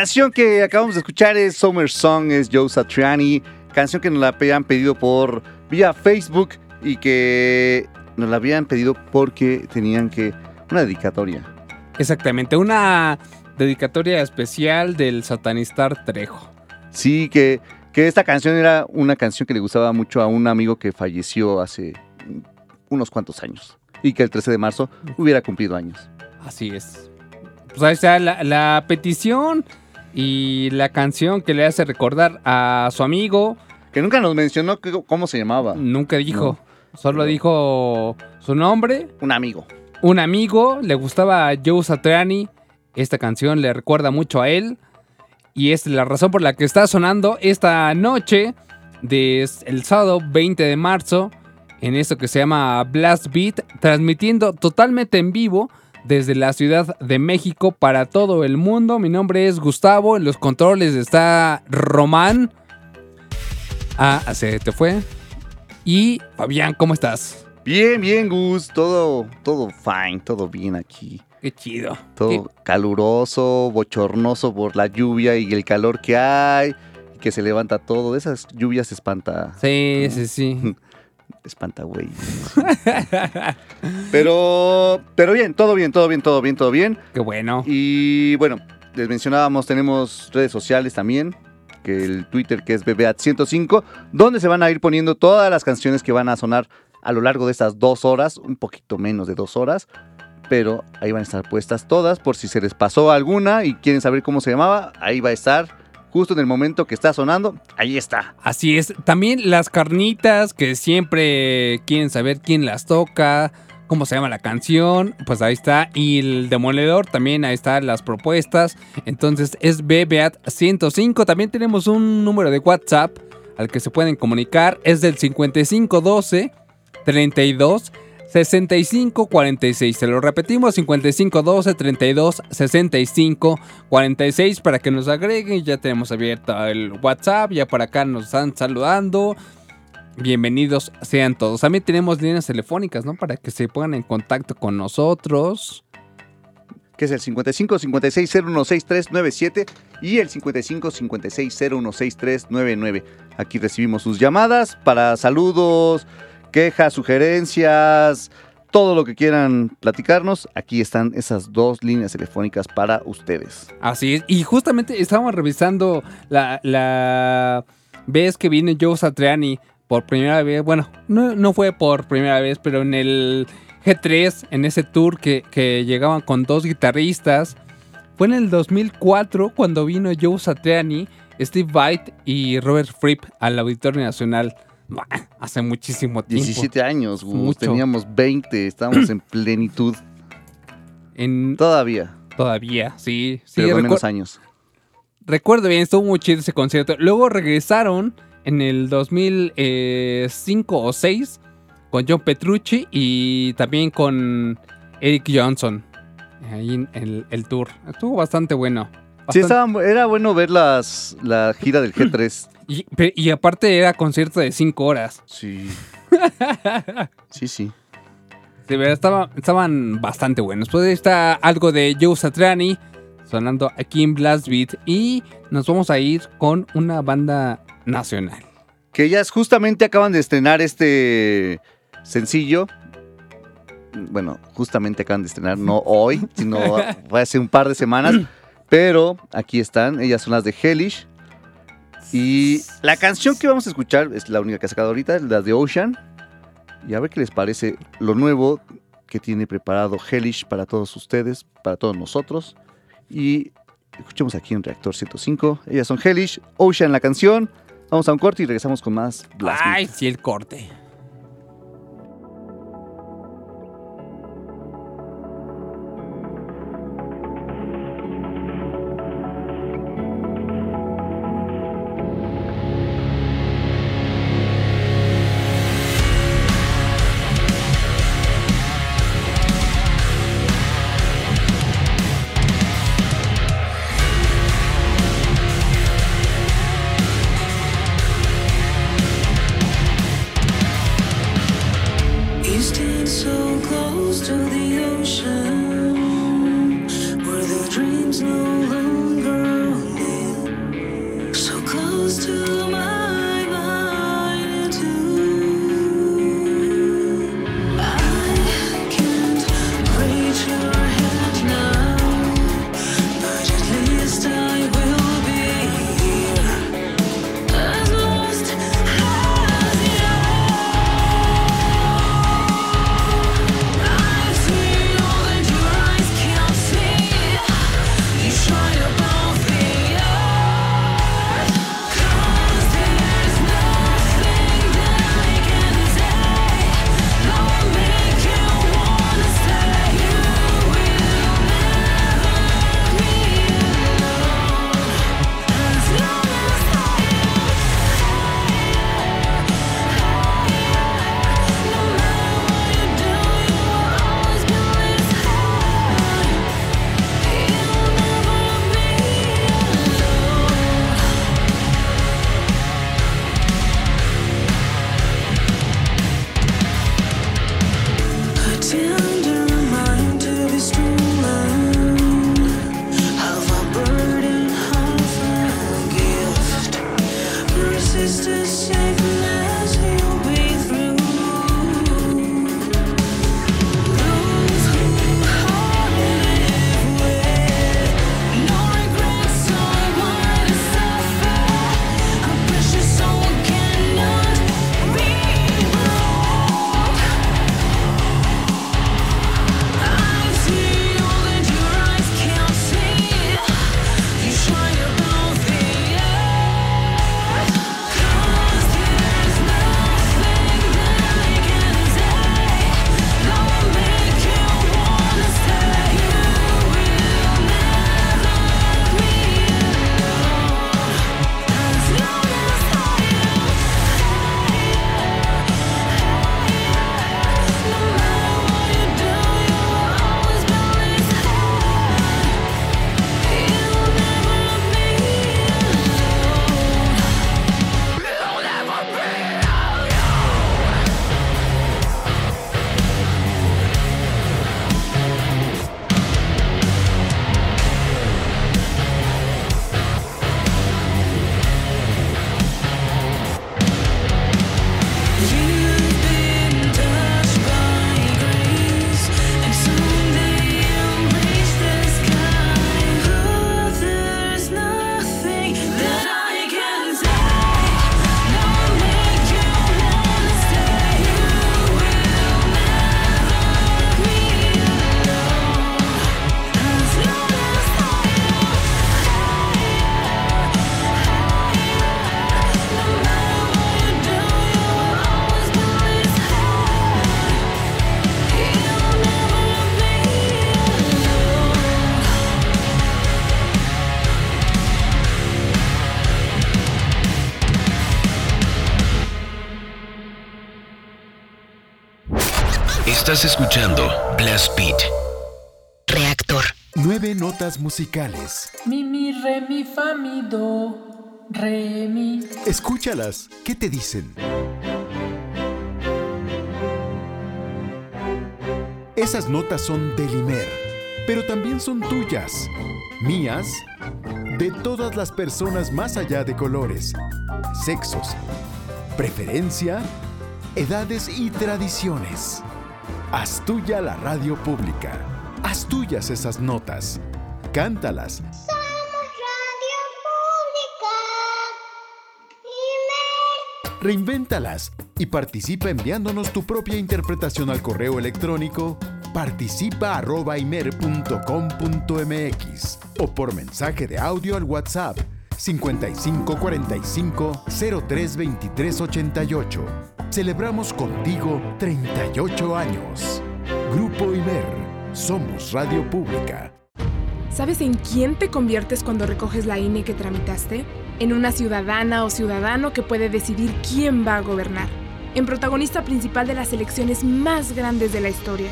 Canción que acabamos de escuchar es Summer Song, es Joe Satriani. Canción que nos la habían pedido por vía Facebook y que nos la habían pedido porque tenían que. Una dedicatoria. Exactamente, una dedicatoria especial del satanistar Trejo. Sí, que, que esta canción era una canción que le gustaba mucho a un amigo que falleció hace unos cuantos años y que el 13 de marzo hubiera cumplido años. Así es. Pues ahí está la, la petición y la canción que le hace recordar a su amigo. Que nunca nos mencionó que- cómo se llamaba. Nunca dijo, solo No. dijo su nombre, Un amigo. un amigo, le gustaba a Joe Satriani. Esta canción le recuerda mucho a él. Y es la razón por la que está sonando esta noche del sábado 20 de marzo en esto que se llama Blast Beat, transmitiendo totalmente en vivo desde la Ciudad de México para todo el mundo. Mi nombre es Gustavo, en los controles está Román. Ah, se te fue. Y Fabián, ¿cómo estás? Bien, bien, Gus. Todo, todo fine, todo bien aquí. Qué chido. Todo caluroso, bochornoso por la lluvia y el calor que hay. y Que se levanta todo. De esas lluvias espanta. Sí, sí, sí. Espanta, güey. Pero, pero bien, todo bien, todo bien, todo bien, todo bien. Qué bueno. Y bueno, les mencionábamos, tenemos redes sociales también, que el Twitter que es BBAT105, donde se van a ir poniendo todas las canciones que van a sonar a lo largo de estas dos horas, un poquito menos de dos horas, pero ahí van a estar puestas todas por si se les pasó alguna y quieren saber cómo se llamaba, ahí va a estar. Justo en el momento que está sonando, ahí está. Así es. También las carnitas que siempre quieren saber quién las toca, cómo se llama la canción, pues ahí está. Y el demoledor también, ahí están las propuestas. Entonces es BBAT 105. También tenemos un número de WhatsApp al que se pueden comunicar. Es del 5512 32 65 46. Se lo repetimos: 55 12 32 65 46 para que nos agreguen. Ya tenemos abierto el WhatsApp. Ya por acá nos están saludando. Bienvenidos sean todos. También tenemos líneas telefónicas, ¿no? Para que se pongan en contacto con nosotros. que es el 55 56 016397 y el 55 56 016399. Aquí recibimos sus llamadas para saludos, quejas, sugerencias, todo lo que quieran platicarnos. Aquí están esas dos líneas telefónicas para ustedes. Así es. Y justamente estábamos revisando la, vez que viene Joe Satriani por primera vez. Bueno, no, fue por primera vez, pero en el G3, en ese tour que, llegaban con dos guitarristas. Fue en el 2004 cuando vino Joe Satriani, Steve Vai y Robert Fripp al Auditorio Nacional. Hace muchísimo tiempo. 17 años, Gus, teníamos 20, estábamos en plenitud. En, Todavía, todavía, sí. sí pero con menos años. Recuerdo bien, estuvo muy chido ese concierto. Luego regresaron en el 2005 o 6 con John Petrucci y también con Eric Johnson. Ahí en el, el tour. Estuvo bastante bueno. Sí, estaba- era bueno ver las, la gira del G3. y, aparte era concierto de 5 horas. Sí. Sí, sí. De verdad, estaba- estaban bastante buenos. Pues ahí está algo de Joe Satriani sonando aquí en Blast Beat. Y nos vamos a ir con una banda nacional. Que ellas justamente acaban de estrenar este sencillo. Bueno, justamente acaban de estrenar, no hoy, sino hace un par de semanas. Pero aquí están, ellas son las de Hellish. Y la canción que vamos a escuchar es la única que ha sacado ahorita, es la de Ocean. Y a ver qué les parece lo nuevo que tiene preparado Hellish para todos ustedes, para todos nosotros. Y escuchemos aquí en Reactor 105. Ellas son Hellish, Ocean la canción. Vamos a un corte y regresamos con más Blast. Ay, sí, el corte. Estás escuchando Blast Beat. Reactor. Nueve notas musicales. Mi, mi, re, mi, fa, mi, do, re, mi. Escúchalas. ¿Qué te dicen? Esas notas son del Imer, pero también son tuyas, mías, de todas las personas más allá de colores, sexos, preferencia, edades y tradiciones. Haz tuya la radio pública. Haz tuyas esas notas. Cántalas. Somos Radio Pública. Reinvéntalas y participa enviándonos tu propia interpretación al correo electrónico participa@imer.com.mx o por mensaje de audio al WhatsApp 5545 032388. Celebramos contigo 38 años. Grupo Imer. Somos Radio Pública. ¿Sabes en quién te conviertes cuando recoges la INE que tramitaste? En una ciudadana o ciudadano que puede decidir quién va a gobernar. En protagonista principal de las elecciones más grandes de la historia.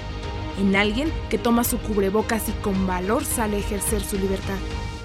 En alguien que toma su cubrebocas y con valor sale a ejercer su libertad.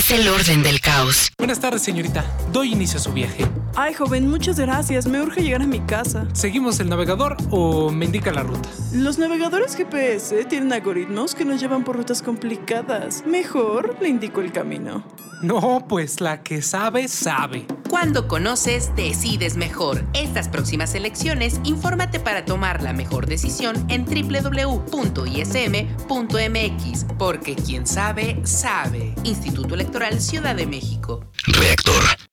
Es el orden del caos. Buenas tardes, señorita. Doy inicio a su viaje. Ay, joven, muchas gracias. Me urge llegar a mi casa. ¿Seguimos el navegador o me indica la ruta? Los navegadores GPS tienen algoritmos que nos llevan por rutas complicadas. Mejor le indico el camino. No, pues la que sabe, sabe. Cuando conoces, decides mejor. Estas próximas elecciones, infórmate para tomar la mejor decisión en www.ism.mx, porque quien sabe, sabe. Instituto Electoral Ciudad de México. Reactor.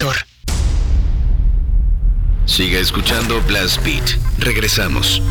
Reactor. Siga escuchando Blast Beat. Regresamos.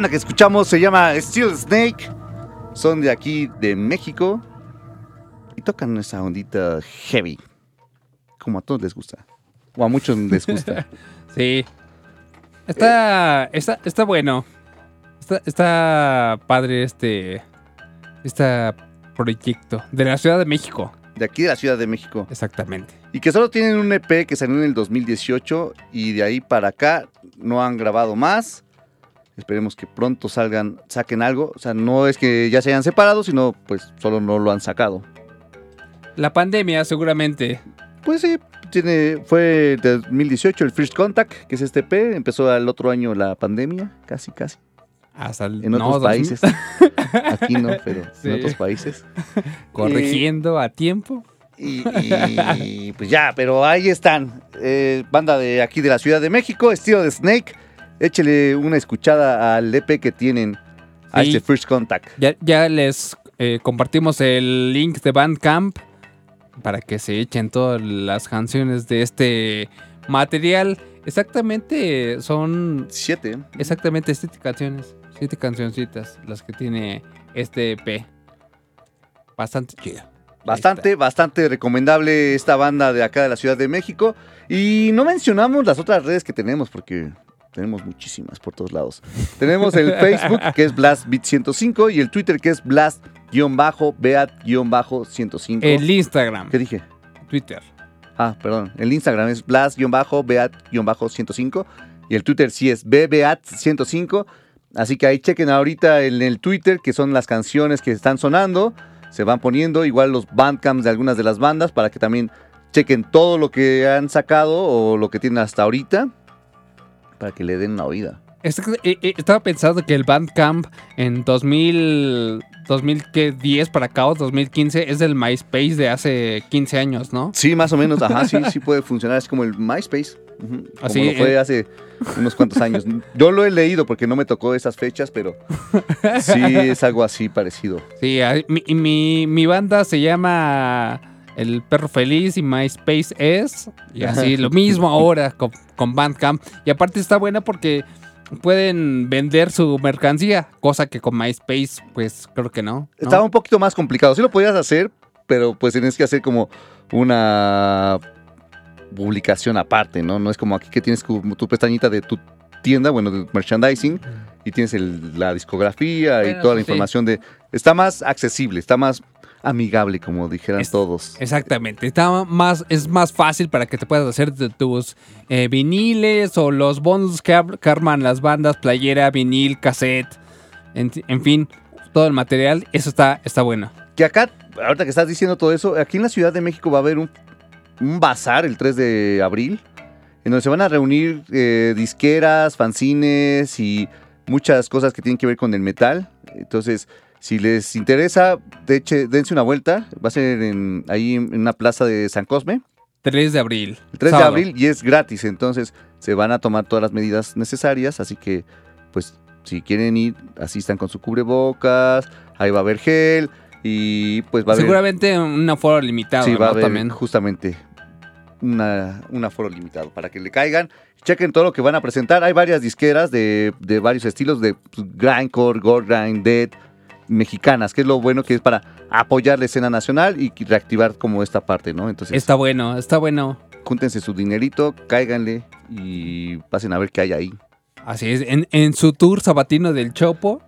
Banda que escuchamos se llama Steel Snake. Son de aquí, de México. Y tocan esa ondita heavy. Como a todos les gusta. O a muchos les gusta. Sí. Está, está, está bueno. Está, está padre este, este proyecto de la Ciudad de México. De aquí de la Ciudad de México. Exactamente. Y que solo tienen un EP que salió en el 2018 y de ahí para acá no han grabado más. Esperemos que pronto salgan, saquen algo. O sea, no es que ya se hayan separado, sino pues solo no lo han sacado. La pandemia seguramente. Pues sí, tiene, fue de 2018 el First Contact, que es este EP. Empezó el otro año la pandemia, casi, casi. Hasta el, En otros 2000. países. Aquí no, pero Sí. en otros países. Corrigiendo a tiempo. Y, y, pues ya, pero ahí están. Eh, banda de aquí de la Ciudad de México, estilo de Snake. Échele una escuchada al EP que tienen a Sí. este First Contact. Ya, ya les eh, compartimos el link de Bandcamp para que se echen todas las canciones de este material. Exactamente son siete. Exactamente siete canciones, siete cancioncitas las que tiene este EP. Bastante chido. Bastante, bastante recomendable esta banda de acá de la Ciudad de México. Y no mencionamos las otras redes que tenemos porque tenemos muchísimas por todos lados. Tenemos el Facebook que es BlastBeat105 y el Twitter que es Blast-Beat-105. El Instagram. ¿Qué dije? Twitter. Ah, perdón. El Instagram es Blast-Beat-105 y el Twitter sí es BBeat105. Así que ahí chequen ahorita en el Twitter que son las canciones que están sonando. Se van poniendo igual los bandcamps de algunas de las bandas para que también chequen todo lo que han sacado o lo que tienen hasta ahorita para que le den una oída. Eh, eh, Estaba pensando que el Bandcamp en 2000, 2010 para acá o 2015 es del MySpace de hace 15 años, ¿no? Sí, más o menos. Ajá, sí, sí puede funcionar. Es como el MySpace. Ujú, Como Así, lo fue eh. hace unos cuantos años. Yo lo he leído porque no me tocó esas fechas, pero sí es algo así parecido. Sí, mi, y mi, mi banda se llama El Perro Feliz y MySpace es. Y así, lo mismo ahora con, con Bandcamp. Y aparte está buena porque pueden vender su mercancía, cosa que con MySpace, pues creo que no. ¿no? Estaba un poquito más complicado. Sí lo podías hacer, pero pues tienes que hacer como una publicación aparte, ¿no? No es como aquí que tienes como tu pestañita de tu tienda, bueno, de merchandising, y tienes el- la discografía y Bueno, toda la sí. información de... Está más accesible, está más amigable, como dijeran todos. Exactamente, está más, es más fácil para que te puedas hacer de tus eh, viniles o los bundles que, arman las bandas, playera, vinil, cassette, en, en fin, todo el material, eso está, está bueno. Que acá, ahorita que estás diciendo todo eso, aquí en la Ciudad de México va a haber un, un bazar el 3 de abril, en donde se van a reunir eh, disqueras, fanzines y muchas cosas que tienen que ver con el metal. Entonces, si les interesa, de hecho, dense una vuelta. Va a ser en, ahí en una plaza de San Cosme. 3 de abril. El 3 sábado. de abril y es gratis, entonces se van a tomar todas las medidas necesarias, así que pues si quieren ir, asistan con su cubrebocas, ahí va a haber gel y pues va a haber... Seguramente un aforo limitado, Sí, va a haber También. justamente una, un aforo limitado para que le caigan. Chequen todo lo que van a presentar. Hay varias disqueras de, de varios estilos, de grindcore, gore grind, dead, mexicanas, que es lo bueno que es para apoyar la escena nacional y reactivar como esta parte, ¿no? Entonces, Está bueno, está bueno. júntense su dinerito, cáiganle y pasen a ver qué hay ahí. Así es, en, en su tour sabatino del Chopo,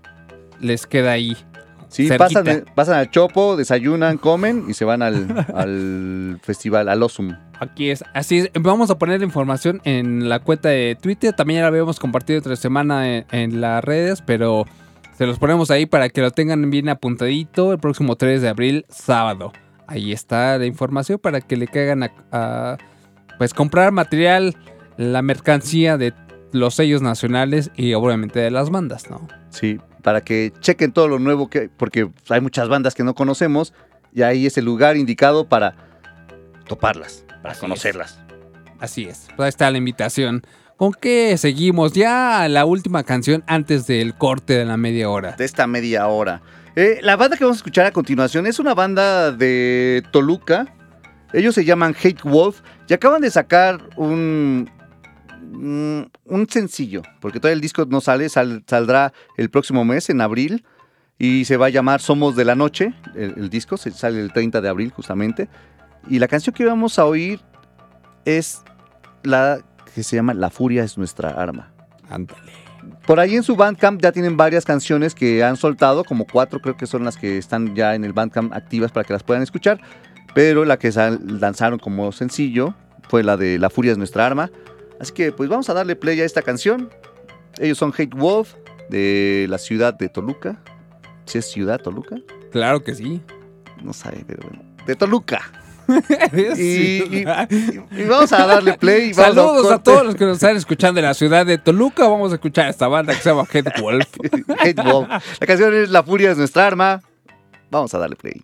les queda ahí. Sí, cerquita. pasan, pasan al Chopo, desayunan, comen y se van al, al festival, al Osum. Aquí es, así es. Vamos a poner información en la cuenta de Twitter. También ya la habíamos compartido otra semana en, en las redes, pero se los ponemos ahí para que lo tengan bien apuntadito el próximo 3 de abril, sábado. Ahí está la información para que le caigan a, a, pues comprar material, la mercancía de los sellos nacionales y obviamente de las bandas, ¿no? Sí, para que chequen todo lo nuevo que porque hay muchas bandas que no conocemos y ahí es el lugar indicado para toparlas, para conocerlas. Así es. Pues ahí está la invitación. ¿Con qué seguimos? Ya la última canción antes del corte de la media hora. De esta media hora. Eh, la banda que vamos a escuchar a continuación es una banda de Toluca. Ellos se llaman Hate Wolf y acaban de sacar un, mm, un sencillo, porque todavía el disco no sale, sal- saldrá el próximo mes, en abril, y se va a llamar Somos de la Noche, el, el disco, se sale el 30 de abril justamente, y la canción que vamos a oír es la que se llama La Furia es nuestra arma. Ándale. Por ahí en su Bandcamp ya tienen varias canciones que han soltado, como cuatro creo que son las que están ya en el Bandcamp activas para que las puedan escuchar, pero la que lanzaron como sencillo fue la de La Furia es nuestra arma. Así que pues vamos a darle play a esta canción. Ellos son Hate Wolf de la ciudad de Toluca. ¿Sí es ciudad Toluca? Claro que sí. No sabe, pero bueno. De Toluca. y, y- y vamos a darle play. Saludos a todos los que nos están escuchando en la ciudad de Toluca. Vamos a escuchar esta banda que se llama Head Wolf. Hate Wolf. La canción es La Furia es nuestra arma. Vamos a darle play.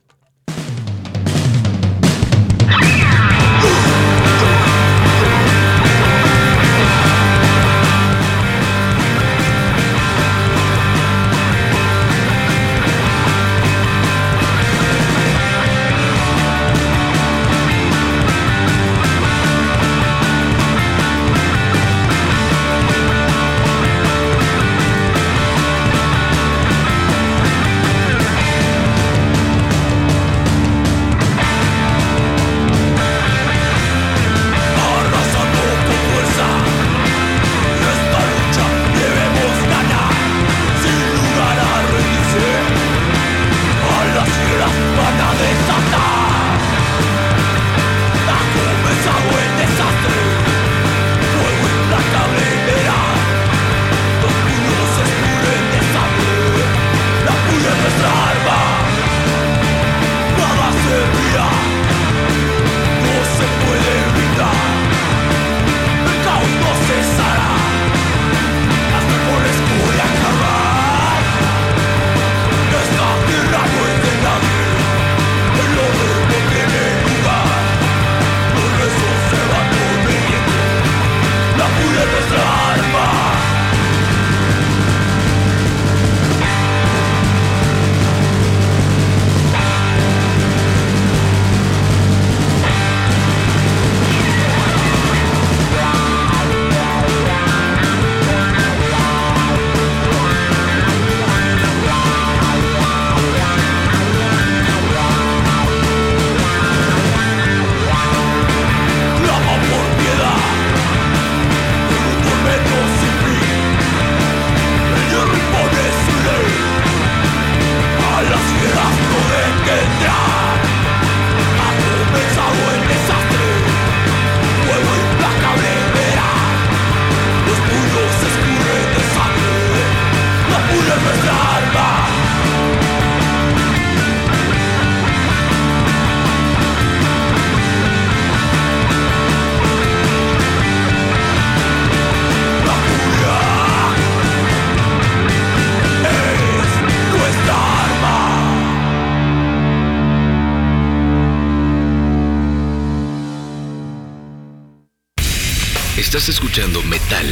Metal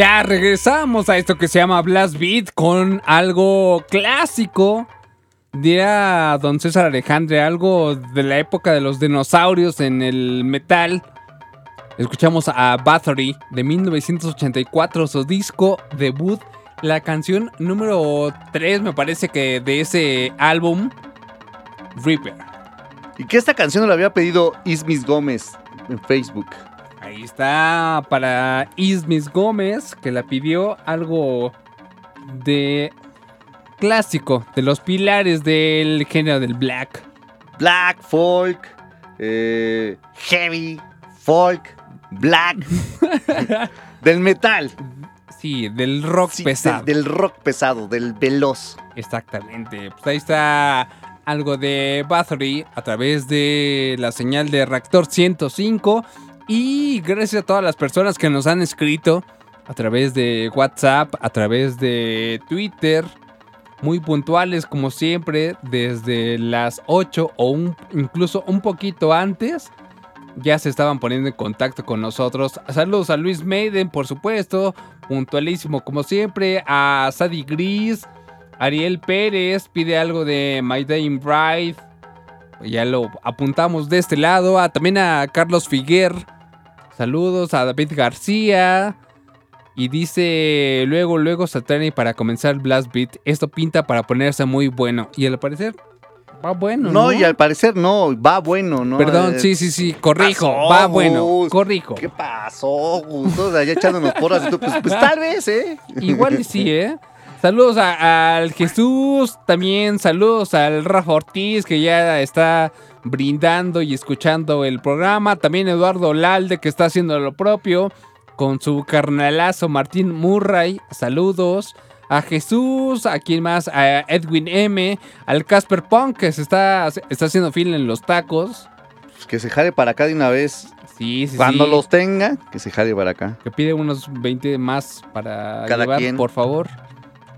Ya regresamos a esto que se llama Blast Beat con algo clásico. Dirá don César Alejandre, algo de la época de los dinosaurios en el metal. Escuchamos a Bathory de 1984, su disco debut, la canción número 3 me parece que de ese álbum, Reaper. Y que esta canción la había pedido Ismis Gómez en Facebook. Ahí está para Ismis Gómez, que la pidió algo de clásico, de los pilares del género del black. Black, folk, eh, heavy, folk, black. del metal. Sí, del rock Sí, pesado. Del, del rock pesado, del veloz. Exactamente. Pues ahí está algo de Bathory a través de la señal de Reactor 105. Y gracias a todas las personas que nos han escrito a través de WhatsApp, a través de Twitter. Muy puntuales como siempre, desde las 8 o incluso un poquito antes. Ya se estaban poniendo en contacto con nosotros. Saludos a Luis Maiden, por supuesto. Puntualísimo como siempre. A Sadie Gris. Ariel Pérez pide algo de My Dying Bride. Ya lo apuntamos de este lado. Ah, también a Carlos Figuer. Saludos a David García. Y dice luego, luego Satani para comenzar Blast Beat. Esto pinta para ponerse muy bueno. Y al parecer va bueno. No, No, y al parecer no, va bueno, ¿no? Perdón, Eh, sí, sí, sí. Corrijo. pasó, va bueno. Corrijo. ¿Qué pasó, Gus? Todos allá echándonos porras y tú, pues, pues tal vez, ¿eh? Igual y sí, ¿eh? Saludos a- al Jesús, también saludos al Rafa Ortiz que ya está brindando y escuchando el programa. También Eduardo Lalde que está haciendo lo propio con su carnalazo Martín Murray. Saludos. A Jesús, a quien más, a Edwin M, al Casper Punk que se está, está haciendo fila en los tacos. Pues que se jale para acá de una vez. Sí, sí, Cuando sí. los tenga, que se jale para acá. Que pide unos 20 más para Cada llevar, quien. por favor.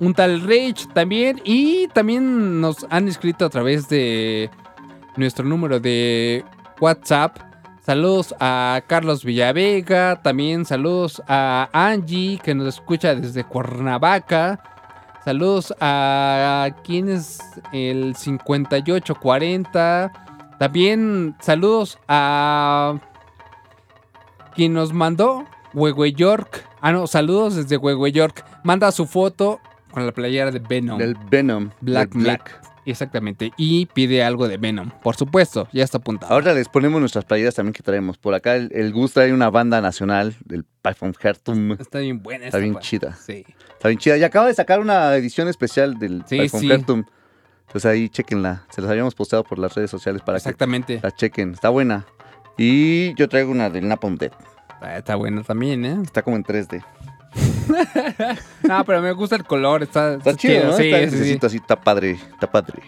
Un tal Rage también. Y también nos han escrito a través de nuestro número de WhatsApp. Saludos a Carlos Villavega. También saludos a Angie, que nos escucha desde Cuernavaca. Saludos a quien es el 5840. También saludos a quien nos mandó, Huehue York. Ah, no, saludos desde Huehue York. Manda su foto con la playera de Venom. Del Venom. Black del Black. Exactamente. Y pide algo de Venom. Por supuesto, ya está apuntado. Ahora les ponemos nuestras playeras también que traemos. Por acá el, el Gus trae una banda nacional del Python Hertum. Está bien buena Está esta bien pa- chida. Sí. Está bien chida. Y acaba de sacar una edición especial del Sí, Python sí. Hertum. Entonces ahí chequenla. Se las habíamos posteado por las redes sociales para Exactamente. que la chequen. Está buena. Y yo traigo una del Napalm Death. Ah, Está buena también, ¿eh? Está como en 3D. No, pero me gusta el color. Está, Está chido, ¿no? Sí, está sí, sí. necesito así, está padre. Está padre.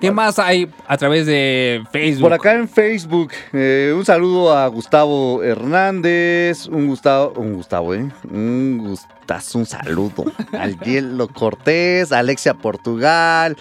¿Qué más hay a través de Facebook? Por acá en Facebook, eh, un saludo a Gustavo Hernández, un Gustavo, un Gustavo, ¿eh? Un gustazo, un saludo. al Hielo Cortés, a Alexia Portugal,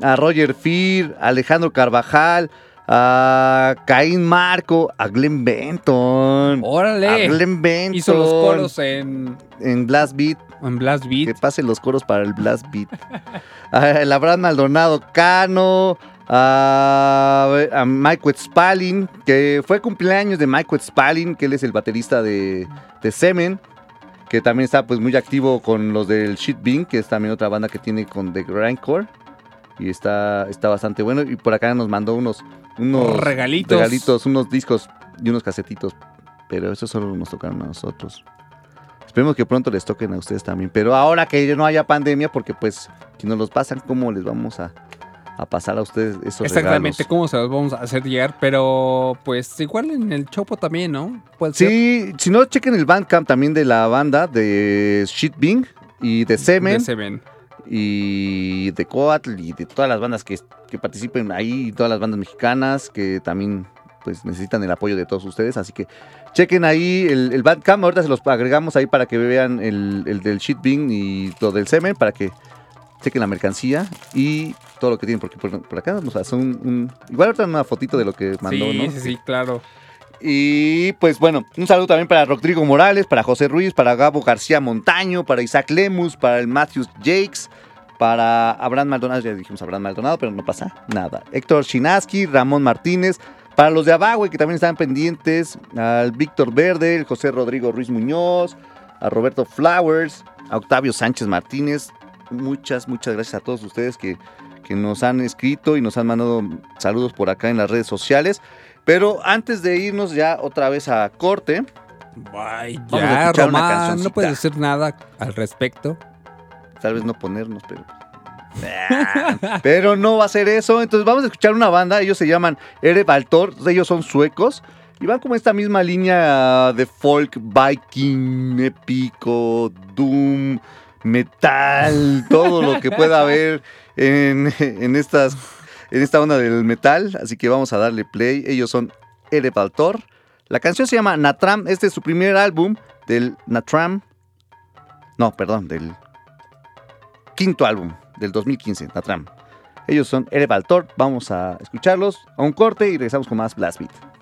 a Roger Fir, a Alejandro Carvajal, a Caín Marco, a Glenn Benton. Órale. A Glenn Benton. Hizo los coros en, En Blast Beat. en Blast Beat. Que pasen los coros para el Blast Beat. a el Abraham Maldonado Cano. A, a Mike Wetzpalin, que fue cumpleaños de Mike Wetzpalin, que él es el baterista de, de Semen, que también está pues muy activo con los del Shit Bean, que es también otra banda que tiene con The Grindcore. Y está, está bastante bueno. Y por acá nos mandó unos, unos Regalitos. regalitos, unos discos y unos casetitos. Pero esos solo nos tocaron a nosotros. Esperemos que pronto les toquen a ustedes también. Pero ahora que no haya pandemia, porque pues si nos los pasan, ¿cómo les vamos a, a pasar a ustedes esos Exactamente regalos? cómo se los vamos a hacer llegar, pero pues igual en el Chopo también, ¿no? Puede ser. Sí, si no, chequen el Bandcamp también de la banda de Shit Bing y de Semen. De Semen. Y de Coatl y de todas las bandas que, que participen ahí, y todas las bandas mexicanas que también pues necesitan el apoyo de todos ustedes. Así que chequen ahí el, el Bandcamp, ahorita se los agregamos ahí para que vean el, el del Shit Bean y lo del Semen, para que chequen la mercancía y todo lo que tienen, porque por, por acá nos hace un, un- Igual ahorita una fotito de lo que mandó, sí, ¿no? sí, sí, claro. Y pues bueno, un saludo también para Rodrigo Morales, para José Ruiz, para Gabo García Montaño, para Isaac Lemus, para el Matthews Jakes, para Abraham Maldonado, ya dijimos Abraham Maldonado, pero no pasa nada. Héctor Chinaski, Ramón Martínez, para los de Abagüe que también están pendientes, al Víctor Verde, el José Rodrigo Ruiz Muñoz, a Roberto Flowers, a Octavio Sánchez Martínez. Muchas, muchas gracias a todos ustedes que, que nos han escrito y nos han mandado saludos por acá en las redes sociales. Pero antes de irnos ya otra vez a corte, Ay, Vamos a escuchar una Román, no cancioncita. puedes decir nada al respecto. tal vez no ponernos, pero... Pero no va a ser eso. Entonces vamos a escuchar una banda. Ellos se llaman Erebaltor. Ellos son suecos. Y van como esta misma línea de folk, viking, épico, doom, metal, todo lo que pueda haber en, en estas, en esta onda del metal. Así que vamos a darle play. Ellos son Erebaltor. La canción se llama Natram. Este es su primer álbum del Natram. No, perdón, del quinto álbum del 2015, Natram. Ellos son Erebaltor. Vamos a escucharlos a un corte y regresamos con más Blast Beat.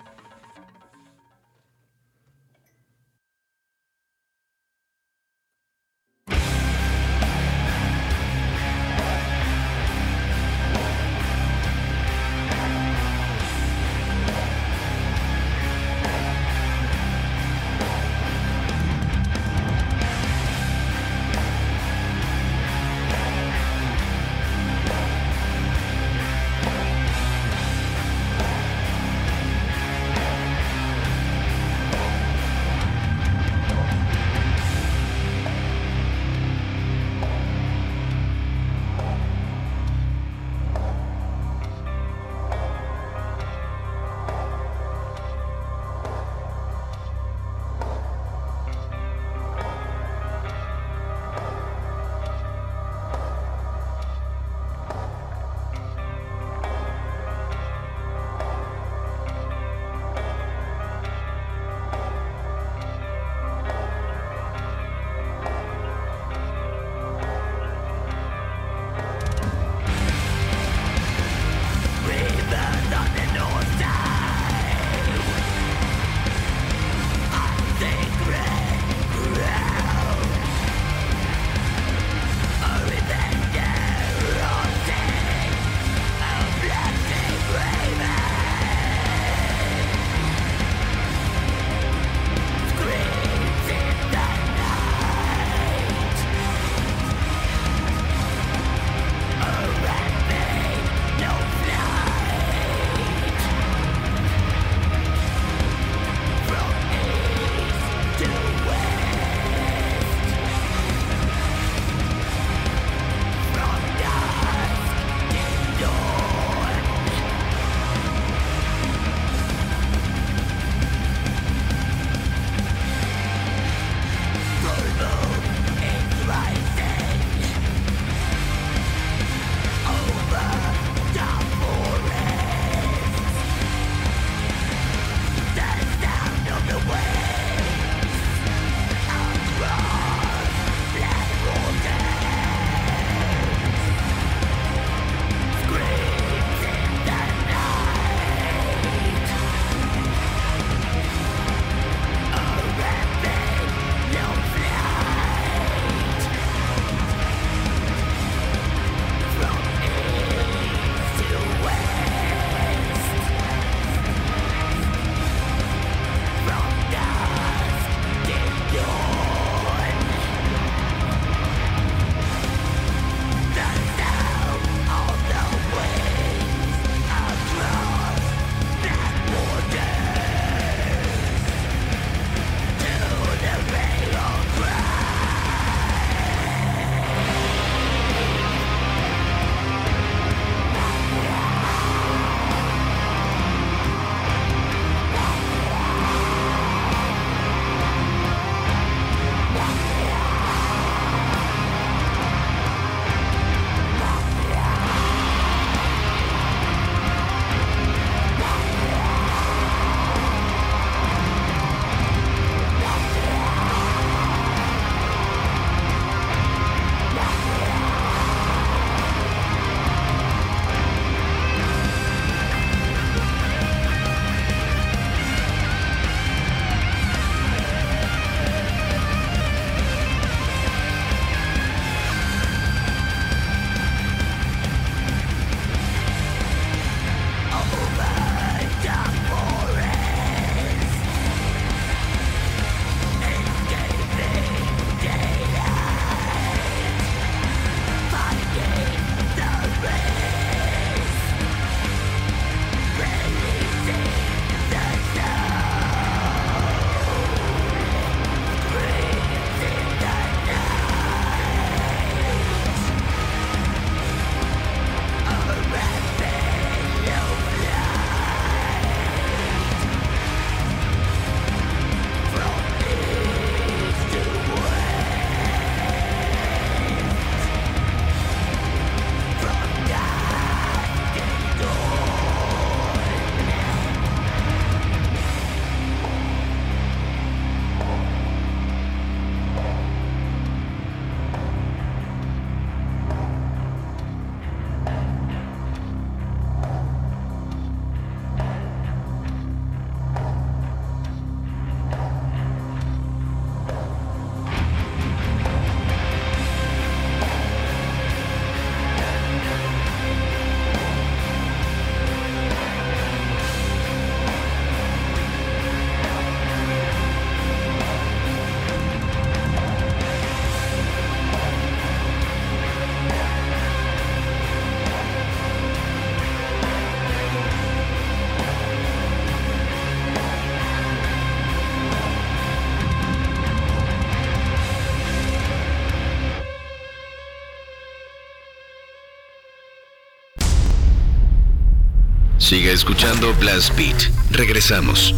Siga escuchando Blast Beat. Regresamos.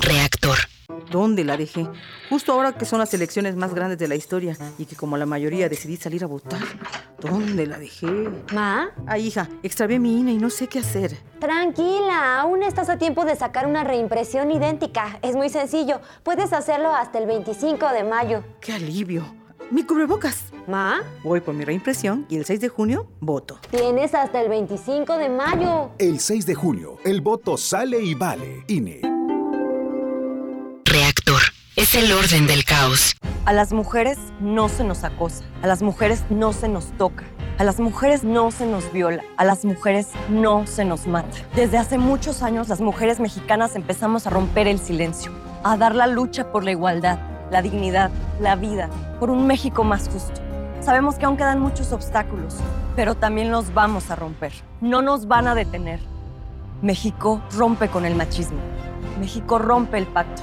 Reactor. ¿Dónde la dejé? Justo ahora que son las elecciones más grandes de la historia y que como la mayoría decidí salir a votar. ¿Dónde la dejé? ¿Ma? Ay, hija, extravié mi INE y no sé qué hacer. Tranquila, aún estás a tiempo de sacar una reimpresión idéntica. Es muy sencillo. Puedes hacerlo hasta el 25 de mayo. ¡Qué alivio! Mi cubrebocas. ¿Ma? Voy por mi reimpresión y el 6 de junio voto. Tienes hasta el 25 de mayo. El 6 de junio, el voto sale y vale. INE. Reactor. Es el orden del caos. A las mujeres no se nos acosa, a las mujeres no se nos toca, a las mujeres no se nos viola, a las mujeres no se nos mata. Desde hace muchos años las mujeres mexicanas empezamos a romper el silencio, a dar la lucha por la igualdad, la dignidad, la vida, por un México más justo. Sabemos que aún quedan muchos obstáculos, pero también los vamos a romper. No nos van a detener. México rompe con el machismo. México rompe el pacto.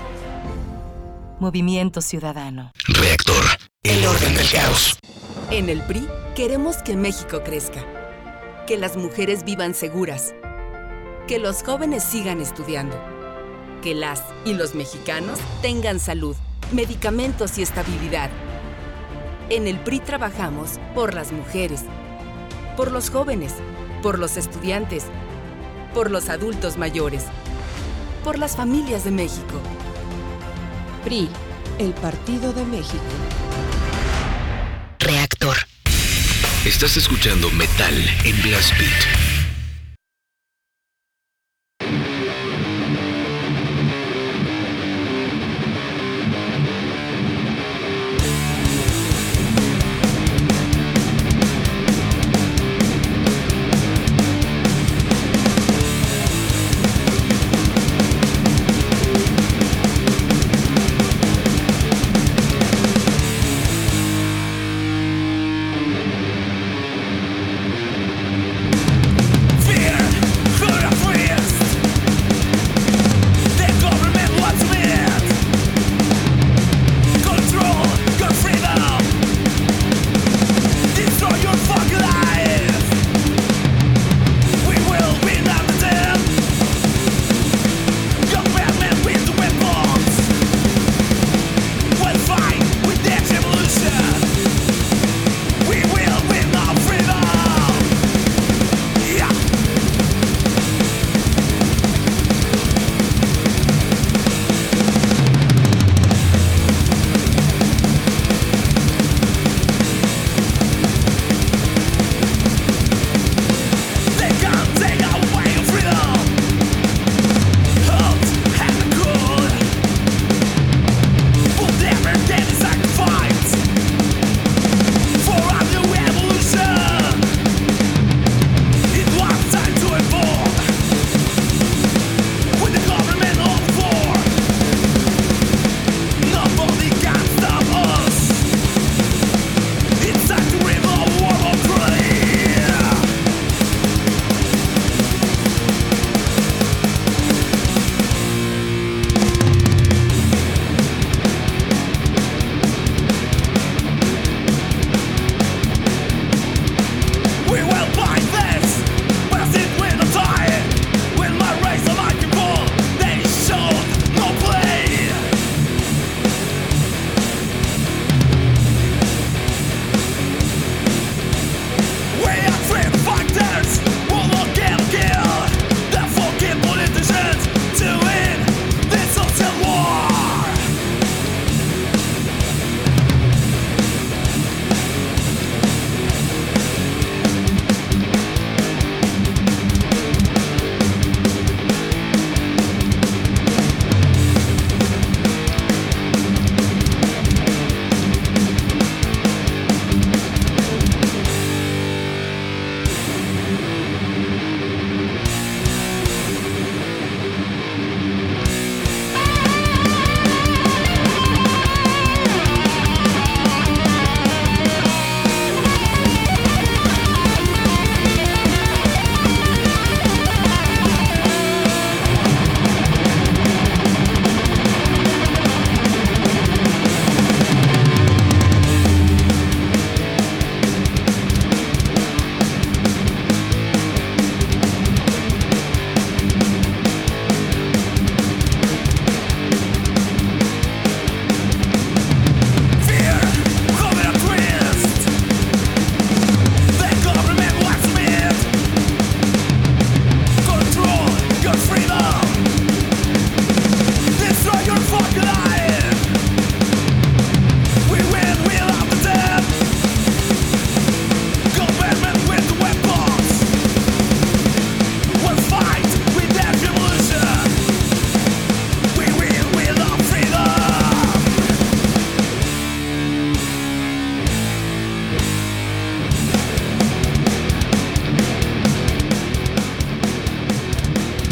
Movimiento Ciudadano. Reactor. El orden del caos. En el PRI queremos que México crezca, que las mujeres vivan seguras, que los jóvenes sigan estudiando, que las y los mexicanos tengan salud, medicamentos y estabilidad. En el PRI trabajamos por las mujeres, por los jóvenes, por los estudiantes, por los adultos mayores, por las familias de México. PRI, el Partido de México. Reactor. Estás escuchando Metal en Blast Beat.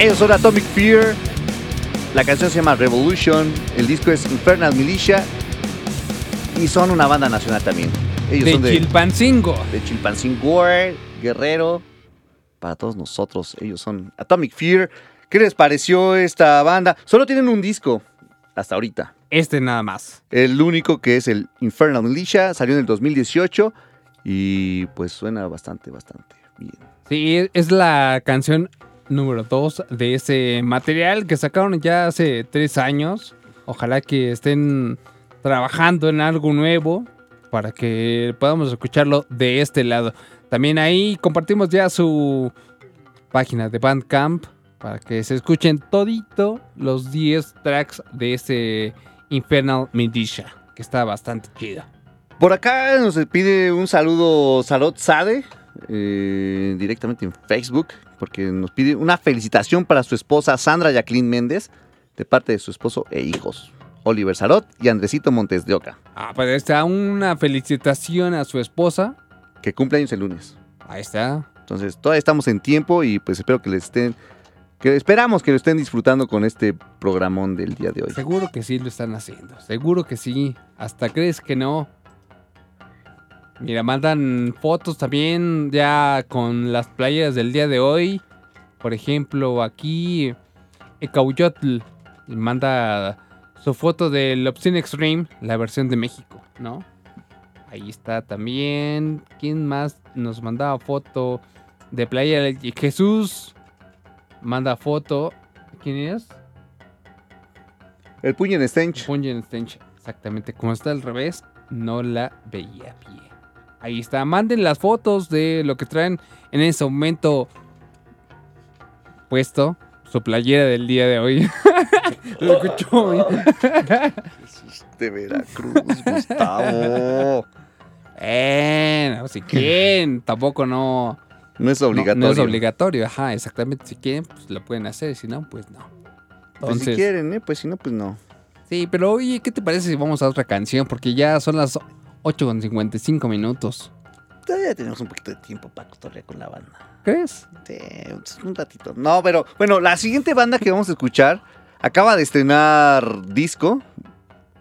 Ellos son Atomic Fear. La canción se llama Revolution. El disco es Infernal Militia. Y son una banda nacional también. Ellos de son de Chilpancingo. de Chilpancingo, Guerrero. Para todos nosotros, ellos son Atomic Fear. ¿Qué les pareció esta banda? Solo tienen un disco hasta ahorita. Este nada más. El único que es el Infernal Militia salió en el 2018 y pues suena bastante, bastante bien. Sí, es la canción número 2 de ese material que sacaron ya hace tres años. Ojalá que estén trabajando en algo nuevo para que podamos escucharlo de este lado. También ahí compartimos ya su página de Bandcamp para que se escuchen todito los 10 tracks de ese Infernal Militia, que está bastante chido. Por acá nos pide un saludo Salot Sade, eh, directamente en Facebook, porque nos pide una felicitación para su esposa Sandra Jacqueline Méndez, de parte de su esposo e hijos, Oliver Salot y Andresito Montes de Oca, Ah, pues está una felicitación a su esposa. que cumple años el lunes. Ahí está. Entonces, todavía estamos en tiempo y pues espero que les estén, que esperamos que lo estén disfrutando con este programón del día de hoy. Seguro que sí lo están haciendo. Seguro que sí. Hasta crees que no. Mira, mandan fotos también ya con las playas del día de hoy. Por ejemplo, aquí Ecauyotl manda su foto del Obscene Extreme, la versión de México, ¿no? Ahí está también. ¿Quién más nos mandaba foto de playa? Jesús manda foto. ¿Quién es? El Puñen Stench. Puñen Stench, exactamente. Como está al revés, no la veía pie. Ahí está. Manden las fotos de lo que traen en ese momento puesto. Su playera del día de hoy. Lo escuchó bien. De Veracruz, Gustavo. Bueno, si quieren, tampoco no. No es obligatorio. no es obligatorio, ajá, exactamente. Si quieren, pues lo pueden hacer. Si no, pues no. Pues si quieren, ¿eh? Pues si no, pues no. sí, pero oye, ¿qué te parece si vamos a otra canción? Porque ya son las 8 con 55 minutos. Todavía tenemos un poquito de tiempo para cotorrear con la banda. ¿Crees? Sí, un ratito. No, pero bueno, la siguiente banda que vamos a escuchar acaba de estrenar disco.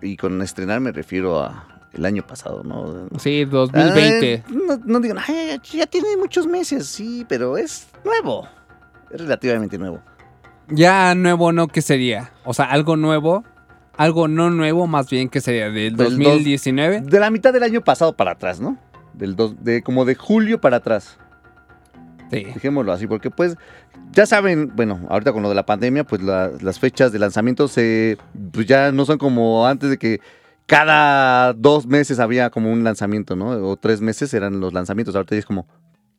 Y con estrenar me refiero a el año pasado, ¿no? Sí, 2020. Eh, no, no digan, "Ay, ya tiene muchos meses, sí, pero es nuevo. Es relativamente nuevo. Ya nuevo, ¿no? ¿Qué sería? O sea, algo nuevo. Algo no nuevo, más bien, ¿qué sería? ¿Del Del dos- 2019? De la mitad del año pasado para atrás, ¿no? Del dos, de, como de julio para atrás. Sí. Dejémoslo así, porque pues ya saben, bueno, ahorita con lo de la pandemia, pues la- las fechas de lanzamiento se, pues ya no son como antes de que cada dos meses había como un lanzamiento, ¿no? O tres meses eran los lanzamientos, ahorita ya es como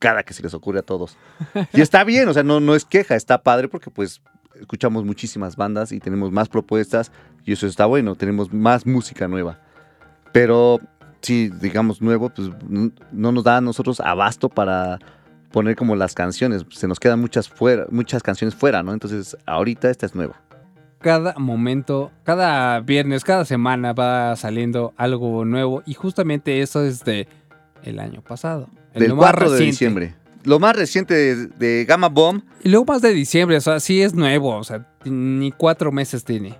cada que se les ocurre a todos. Y está bien, o sea, no, no es queja, está padre porque pues escuchamos muchísimas bandas y tenemos más propuestas y eso está bueno, tenemos más música nueva. Pero sí, digamos nuevo, pues no nos da a nosotros abasto para poner como las canciones. Se nos quedan muchas fuera, muchas canciones fuera, ¿no? Entonces, ahorita esta es nueva. Cada momento, cada viernes, cada semana va saliendo algo nuevo. Y justamente eso es de el año pasado. El Del lo más 4 de diciembre. Lo más reciente de, de Gamma Bomb. Y luego más de diciembre, o sea, sí es nuevo. O sea, ni cuatro meses tiene.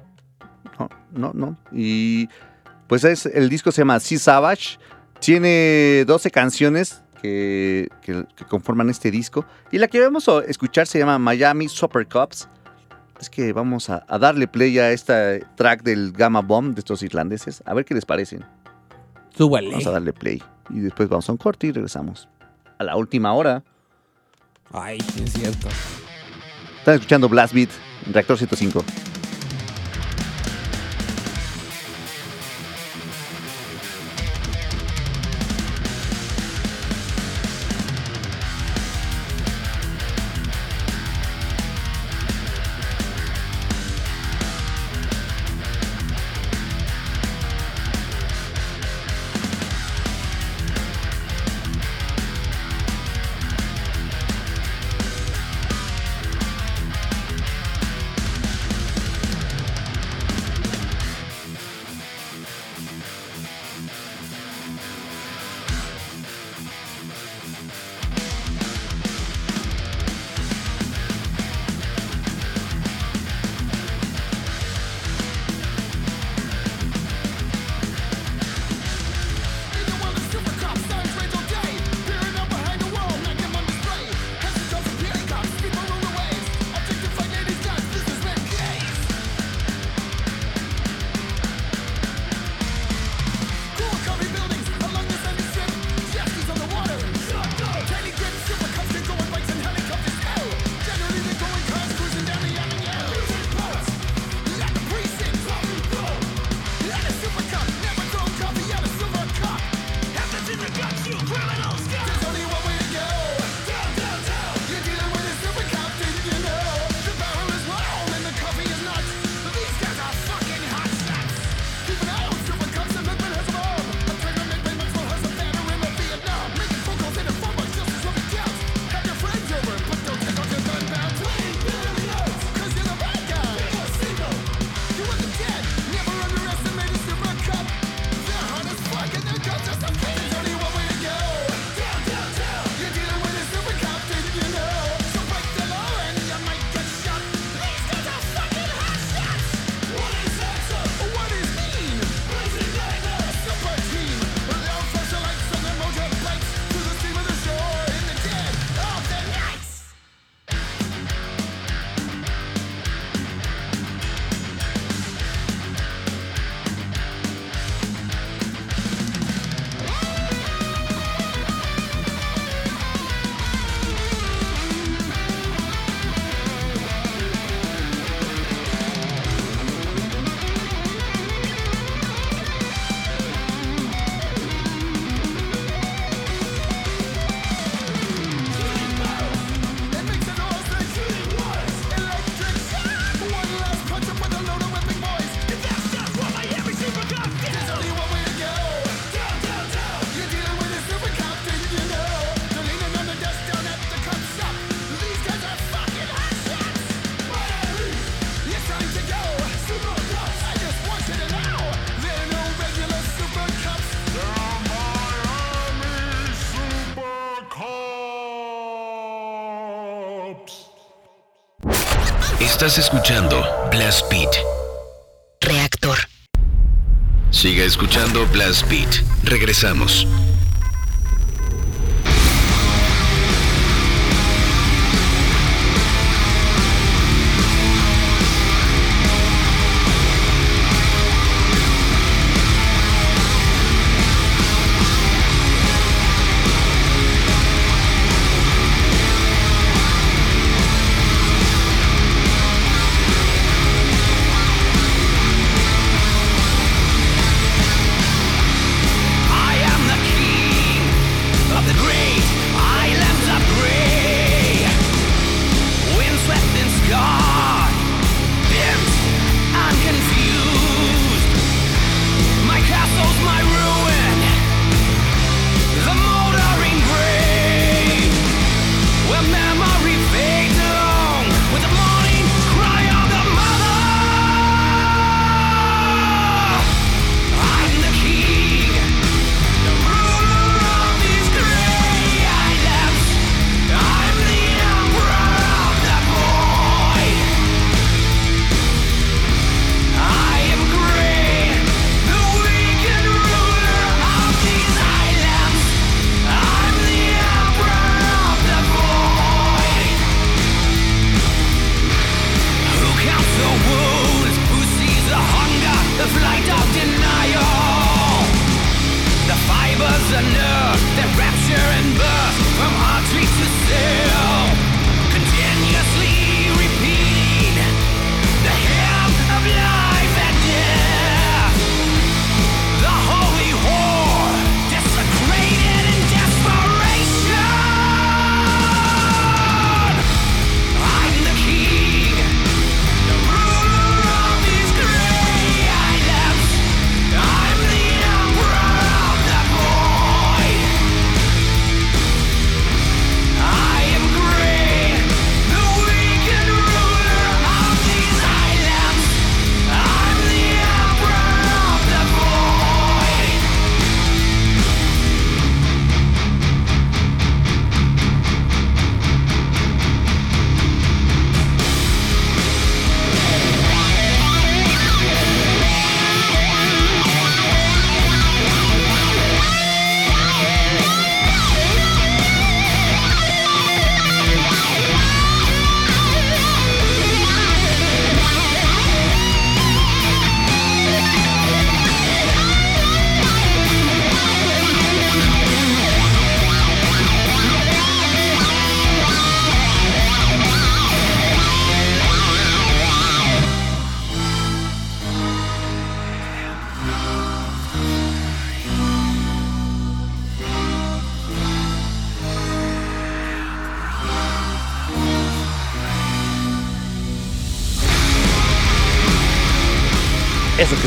No, no, no. Y pues es, el disco se llama Sea Savage. Tiene 12 canciones que, que- que conforman este disco. Y la que vamos a escuchar se llama Miami Super Cups. Es que vamos a, a darle play a este track del Gamma Bomb de estos irlandeses. A ver qué les parecen. Súbale. Vamos a darle play. Y después vamos a un corte y regresamos. A la última hora. Ay, es cierto. Están escuchando Blast Beat, en Reactor 105. Estás escuchando Blast Beat. Reactor. Siga escuchando Blast Beat. Regresamos.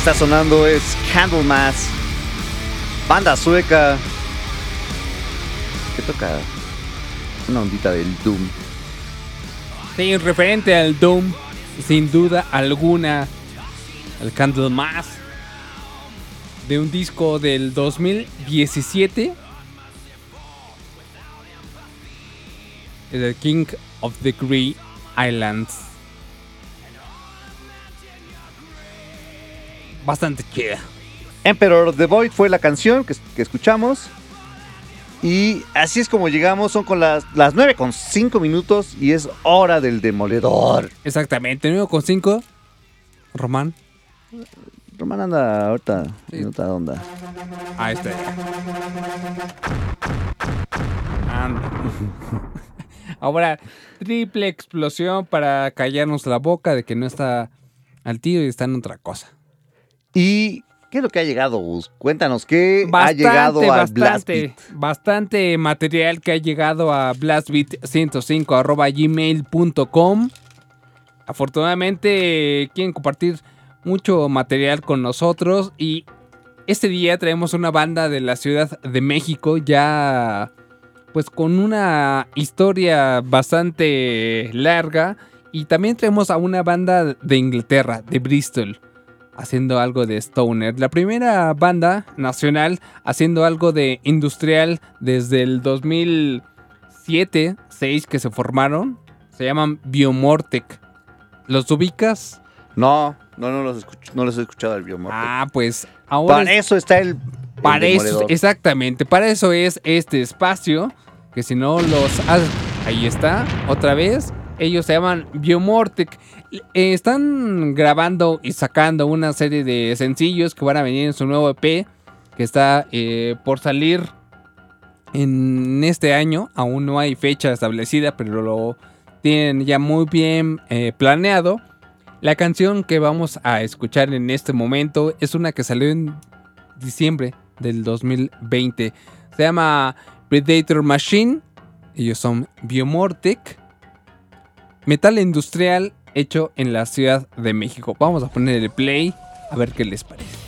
Está sonando es Candlemas, banda sueca que toca una ondita del Doom. Sí, referente al Doom, sin duda alguna, el Candlemas, de un disco del 2017, The King of the Grey Islands. Bastante chida. Emperor of the Void fue la canción que, que escuchamos. Y así es como llegamos, son con las, las 9 con 5 minutos y es hora del demoledor. Exactamente, 9 con 5. Román. Román anda ahorita en otra onda. Ahí está. Anda. Ahora, triple explosión para callarnos la boca de que no está al tiro y está en otra cosa. ¿Y qué es lo que ha llegado, Gus? Cuéntanos, ¿qué ha llegado Blast bastante, Beat? bastante material que ha llegado a blastbeat105 arroba gmail.com. afortunadamente quieren compartir mucho material con nosotros y este día traemos una banda de la Ciudad de México ya pues con una historia bastante larga y también traemos a una banda de Inglaterra, de Bristol, haciendo algo de stoner. La primera banda nacional haciendo algo de industrial desde el 2007, 6 que se formaron, se llaman Biomortec. ¿Los ubicas? No, no, no los, escucho, no los he escuchado el Biomortec. Ah, pues ahora Para eso está el. el Para eso, exactamente, para eso es este espacio, que si no los... ahí está, otra vez. Ellos se llaman Biomortec. Eh, están grabando y sacando una serie de sencillos que van a venir en su nuevo EP, que está eh, por salir en este año. Aún no hay fecha establecida, pero lo tienen ya muy bien eh, planeado. La canción que vamos a escuchar en este momento es una que salió en diciembre del 2020. Se llama Predator Machine. Ellos son Biomortec. Metal industrial hecho en la Ciudad de México. Vamos a poner el play a ver qué les parece.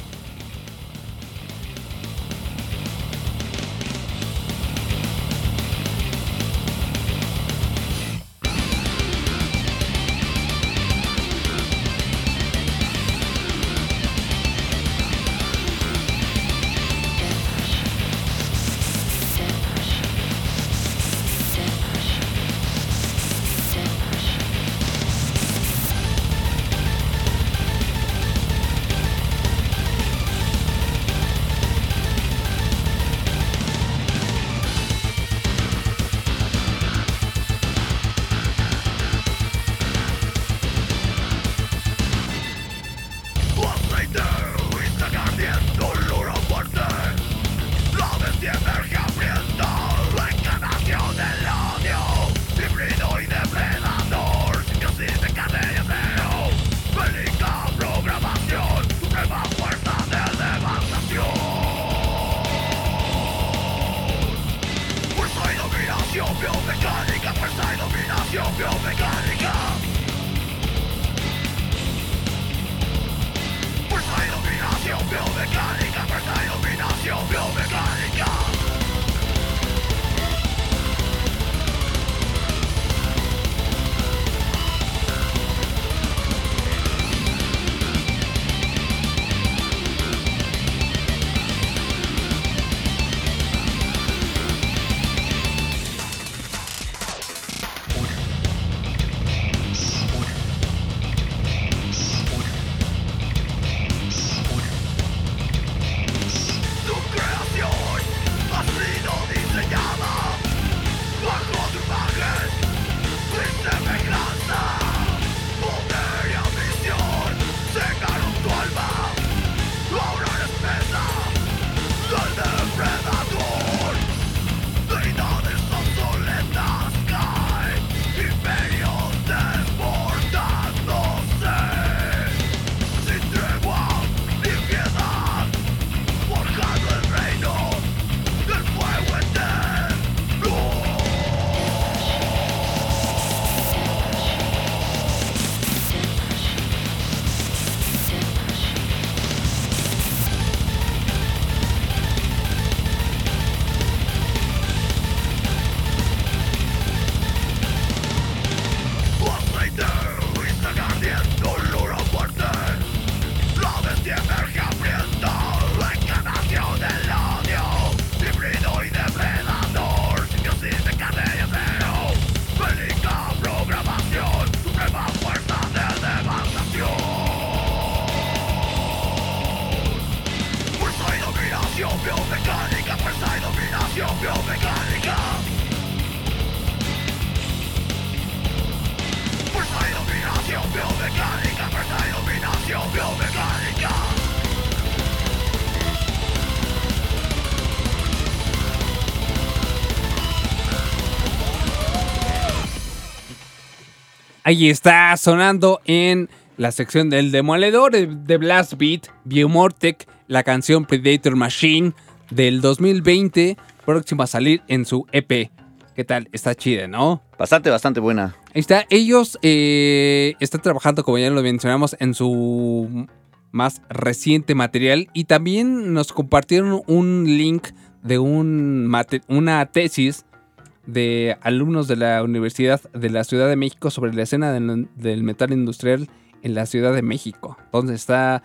Ahí está sonando en la sección del demoledor de, Blast Beat, Biomortec, la canción Predator Machine del 2020, próxima a salir en su EP. ¿Qué tal? Está chida, ¿no? Bastante, bastante buena. Ahí está. Ellos eh, están trabajando, como ya lo mencionamos, en su más reciente material y también nos compartieron un link de un mate- una tesis de alumnos de la Universidad de la Ciudad de México sobre la escena del, metal industrial en la Ciudad de México. Entonces está...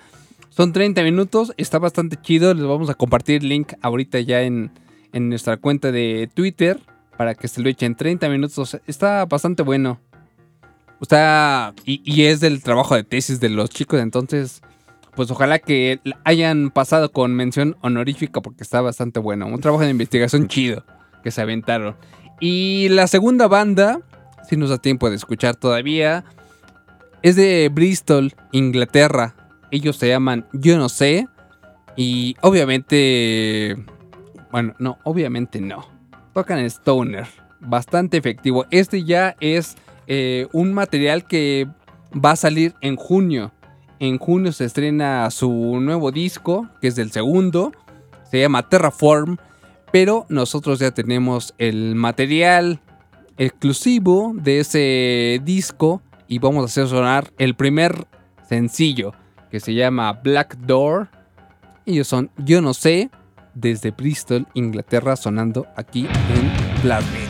Son 30 minutos, está bastante chido. Les vamos a compartir el link ahorita ya en, en nuestra cuenta de Twitter para que se lo echen 30 minutos. Está bastante bueno. Está. Y, y es del trabajo de tesis de los chicos. Entonces, pues ojalá que hayan pasado con mención honorífica porque está bastante bueno. Un trabajo de investigación chido que se aventaron. Y la segunda banda, si nos da tiempo de escuchar todavía, es de Bristol, Inglaterra. Ellos se llaman Yo no sé. Y obviamente. Bueno, no, obviamente no. Tocan Stoner. Bastante efectivo. Este ya es eh, un material que va a salir en junio. En junio se estrena su nuevo disco, que es del segundo. Se llama Terraform. Pero nosotros ya tenemos el material exclusivo de ese disco. Y vamos a hacer sonar el primer sencillo, que se llama Black Door. Ellos son Yo no sé, desde Bristol, Inglaterra, sonando aquí en Blast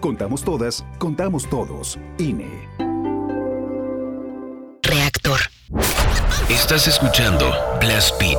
Contamos todas, contamos todos. INE. Reactor. Estás escuchando Blast Beat.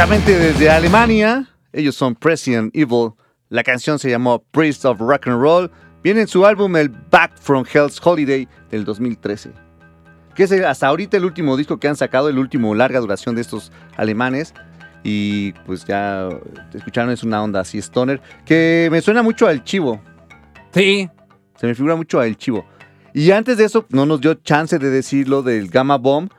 Directamente desde Alemania, ellos son President Evil. La canción se llamó Priest of Rock and Roll. Viene en su álbum el Back from Hell's Holiday del 2013. Que es el- hasta ahorita el último disco que han sacado, el último larga duración de estos alemanes. Y pues ya escucharon, es una onda así stoner. Que me suena mucho al chivo. Sí. Se me figura mucho al chivo. Y antes de eso, no nos dio chance de decirlo del Gamma Bomb.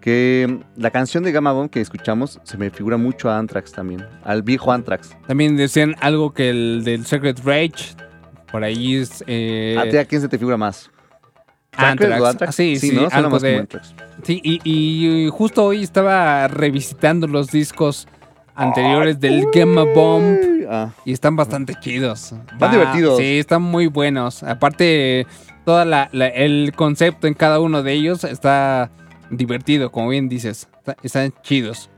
Que la canción de Gamma Bomb que escuchamos se me figura mucho a Anthrax también. Al viejo Anthrax. También decían algo que el del Secret Rage. Por ahí es. eh, ¿A ti a quién se te figura más? ¿Sacred Anthrax. o Anthrax? Sí, sí, ¿no? Suena algo más como de. Anthrax. Sí, y, y justo hoy estaba revisitando los discos anteriores del Gamma Bomb. Ah. Y están bastante chidos. Están divertidos. Sí, están muy buenos. Aparte, la- el concepto en cada uno de ellos está divertido, como bien dices. Está- están chidos.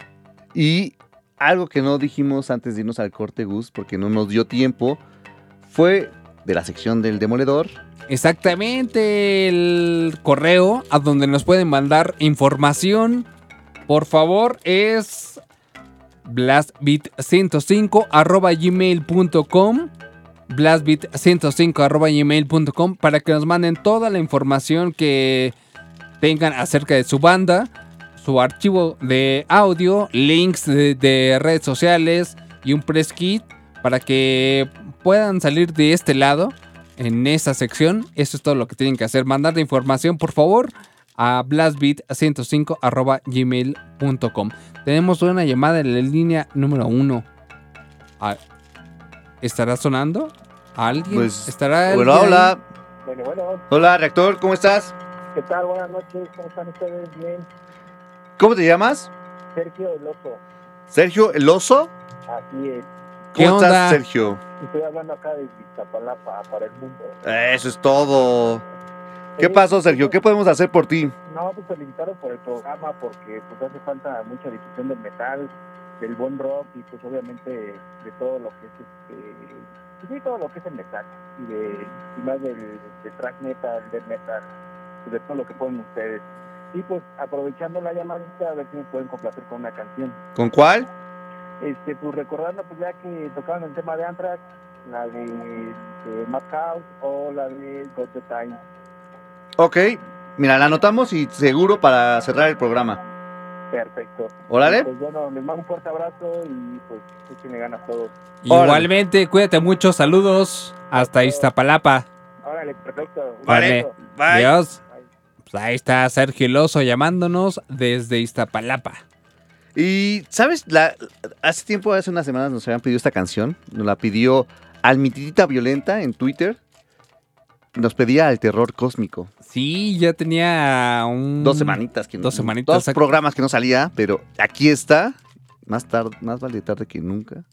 Y algo que no dijimos antes de irnos al corte, Gus, porque no nos dio tiempo, fue de la sección del demoledor. Exactamente el correo a donde nos pueden mandar información. Por favor, es blastbit105 arroba gmail.com blastbit105 arroba gmail.com para que nos manden toda la información que tengan acerca de su banda, su archivo de audio, links de, de redes sociales y un press kit para que puedan salir de este lado en esa sección. Eso es todo lo que tienen que hacer. Mandar la información, por favor, a blastbit105 arroba gmail.com. Tenemos una llamada en la línea número uno. Ah, ¿Estará sonando? ¿Alguien? Pues, ¿Estará bueno, alguien hola. Bueno, bueno, Hola, reactor, ¿cómo estás? ¿Qué tal? Buenas noches, ¿cómo están ustedes? Bien. ¿Cómo te llamas? Sergio El Oso, Sergio El Oso. así es. ¿Cómo estás, Sergio? Estoy hablando acá de Iztapalapa para el mundo. Eso es todo. ¿Qué pasó, Sergio? ¿Qué podemos hacer por ti? No, pues felicitaros por el programa porque pues hace falta mucha difusión del metal, del buen rock y pues obviamente de todo lo que es este, pues, sí, todo lo que es el metal y de y más del, del track metal, del metal, y de todo lo que ponen ustedes. Y pues aprovechando la llamadita a ver si me pueden complacer con una canción. ¿Con cuál? Este, pues recordando pues ya que tocaron el tema de Anthrax, la de, de Madhouse o la de Got the Time. Ok, mira, la anotamos y seguro para cerrar el programa. Perfecto. Órale. Pues bueno, les mando un fuerte abrazo y pues échenle ganas todos. Igualmente, cuídate mucho. Saludos. Hasta Iztapalapa. Órale, perfecto. Un Vale. abrazo. Adiós. Pues ahí está Sergio Lozo llamándonos desde Iztapalapa. Y, ¿sabes? La, hace tiempo, hace unas semanas nos habían pedido esta canción. Nos la pidió Almitidita Violenta en Twitter. Nos pedía el terror cósmico. Sí, ya tenía un... Dos semanitas. Que no- Dos semanitas. Dos programas que no salía, pero aquí está. Más, tarde, más vale tarde que nunca.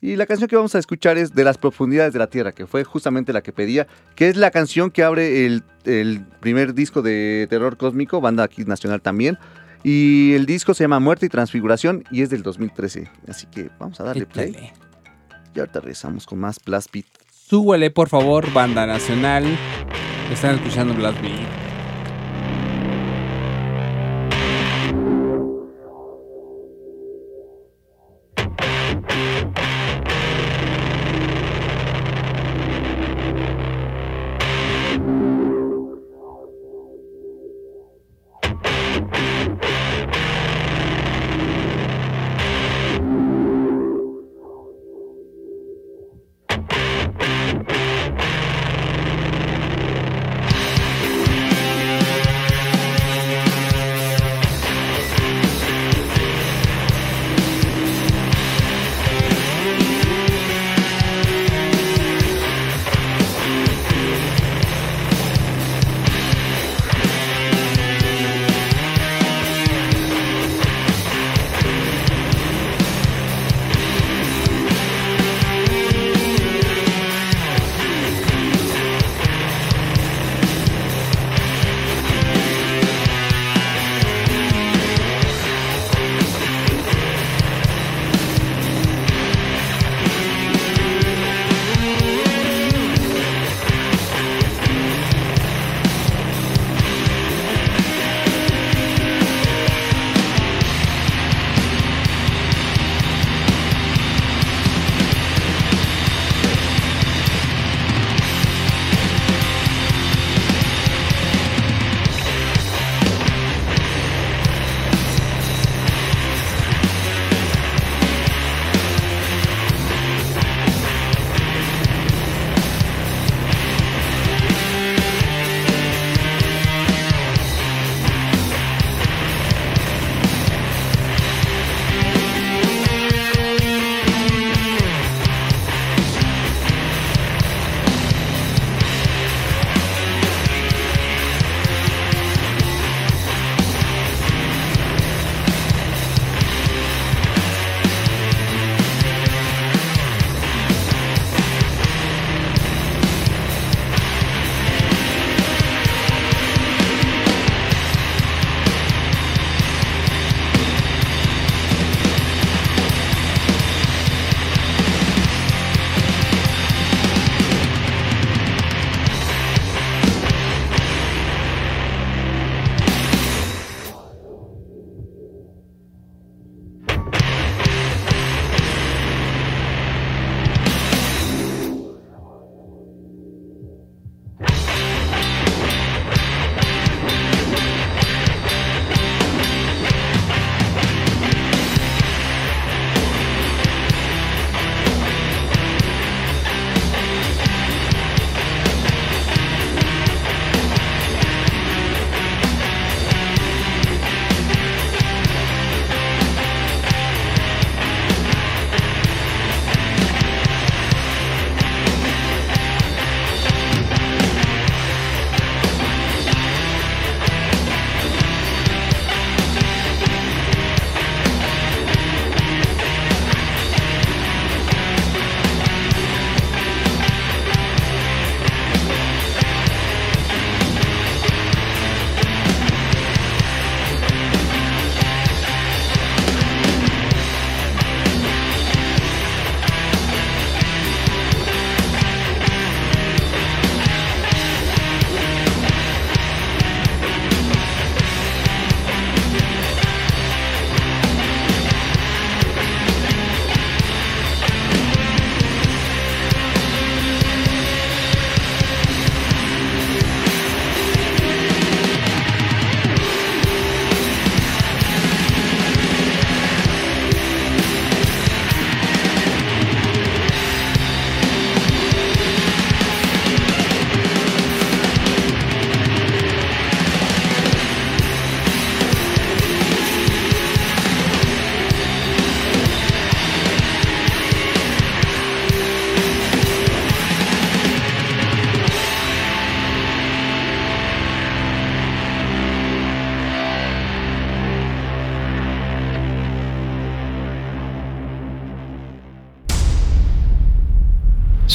Y la canción que vamos a escuchar es De las profundidades de la tierra, que fue justamente la que pedía, que es la canción que abre el, el primer disco de terror cósmico, banda aquí nacional también. Y el disco se llama Muerte y Transfiguración y es del 2013. Así que vamos a darle play. Échale. Y ahorita regresamos con más Blast Beat. Súbele, por favor, banda nacional. Están escuchando Blast Beat.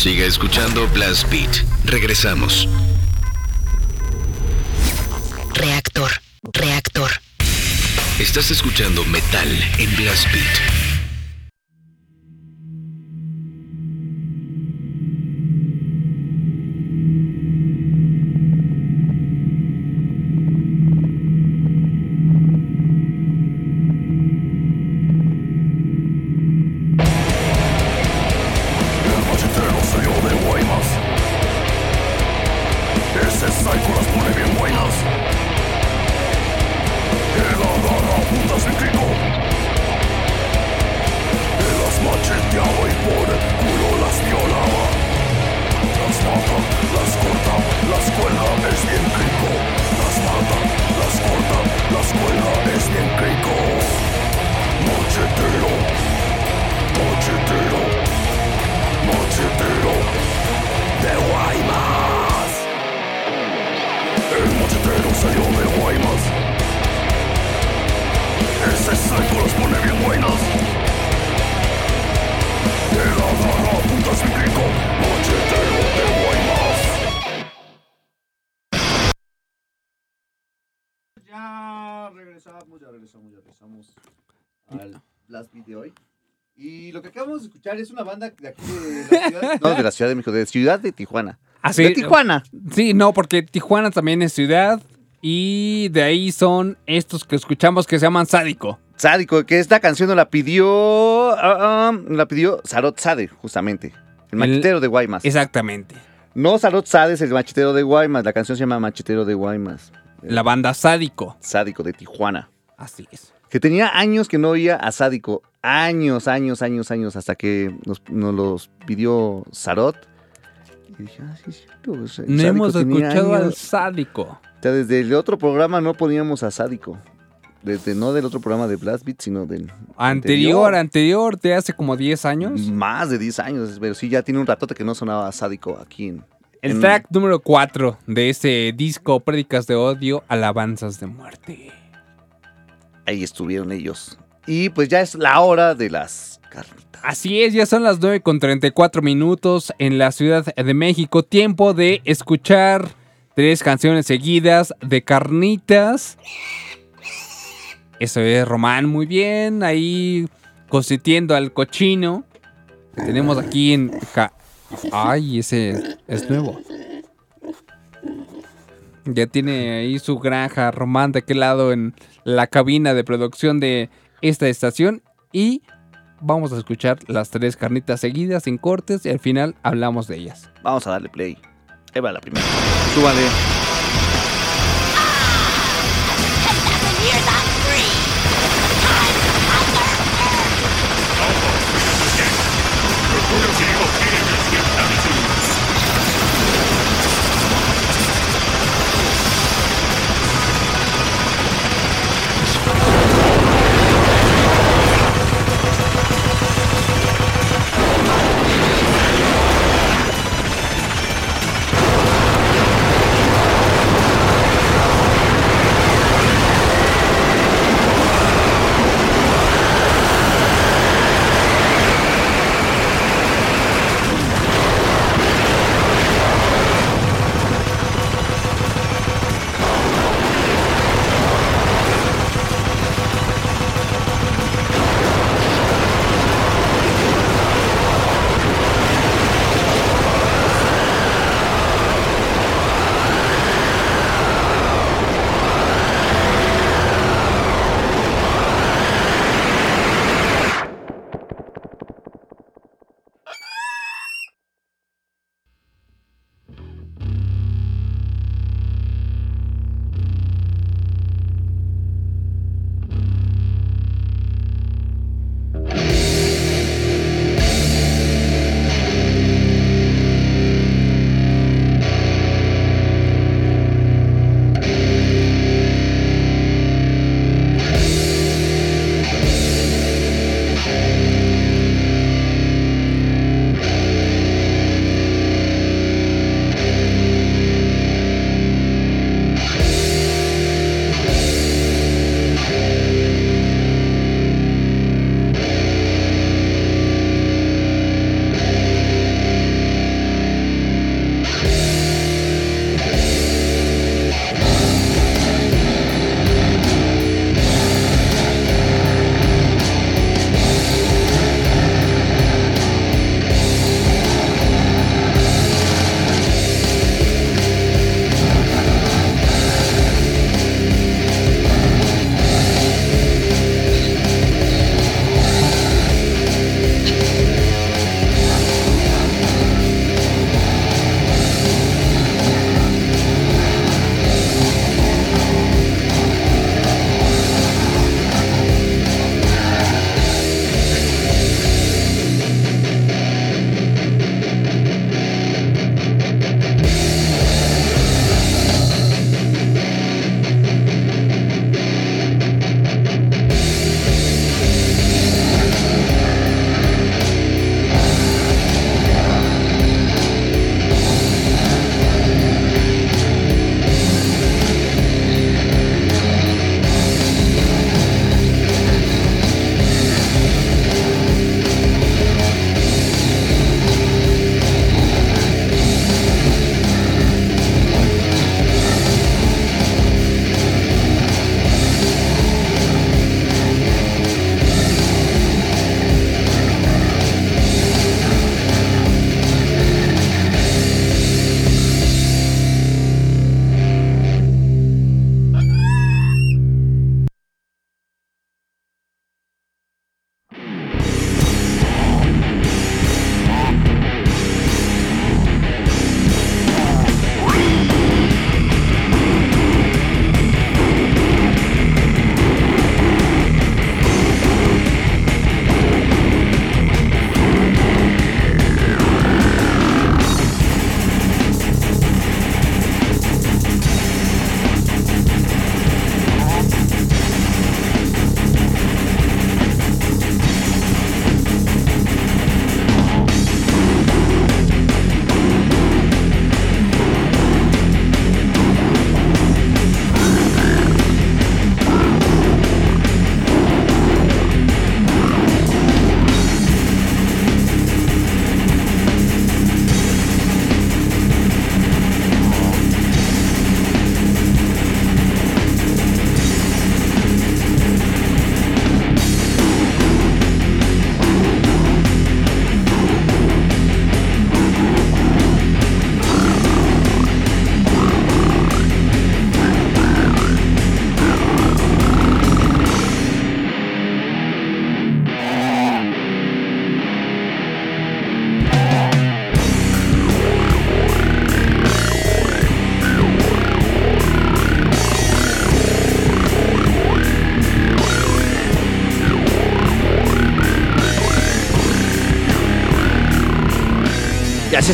Siga escuchando Blast Beat. Regresamos. Reactor, reactor. Estás escuchando Metal en Blast Beat. Acabamos de escuchar es una banda de aquí de la ciudad. No, de la Ciudad de México, de Ciudad de Tijuana. Ah, sí. De Tijuana. Sí, no, porque Tijuana también es ciudad. Y de ahí son estos que escuchamos que se llaman Sádico. Sádico, que esta canción nos la pidió. ah, la pidió Sarot Sade, justamente. El machetero de Guaymas. Exactamente. No Sarot Sade es el machetero de Guaymas. La canción se llama Machetero de Guaymas. La banda Sádico. Sádico de Tijuana. Así es. Que tenía años que no oía a Sádico. Años, años, años, años. Hasta que nos, nos los pidió Sarot. Y dije, ah, sí, es cierto, o sea, No Sádico hemos escuchado al. Sádico. O sea, desde el otro programa no poníamos a Sádico. Desde no del otro programa de Blast Beat, sino del Anterior, anterior, de hace como 10 años. Más de 10 años, pero sí, ya tiene un ratote que no sonaba Sádico aquí en... El en- track número 4 de ese disco Prédicas de Odio, Alabanzas de Muerte. Ahí estuvieron ellos. Y pues ya es la hora de las carnitas. Así es, ya son las 9 con 34 minutos en la Ciudad de México. Tiempo de escuchar tres canciones seguidas de carnitas. Eso es, Román, muy bien. Ahí consintiendo al cochino. que tenemos aquí en... Ja- Ay, ese es nuevo. Ya tiene ahí su granja Román de aquel lado en la cabina de producción de esta estación. Y vamos a escuchar las tres carnitas seguidas sin cortes y al final hablamos de ellas. Vamos a darle play. Ahí va la primera. Súbale.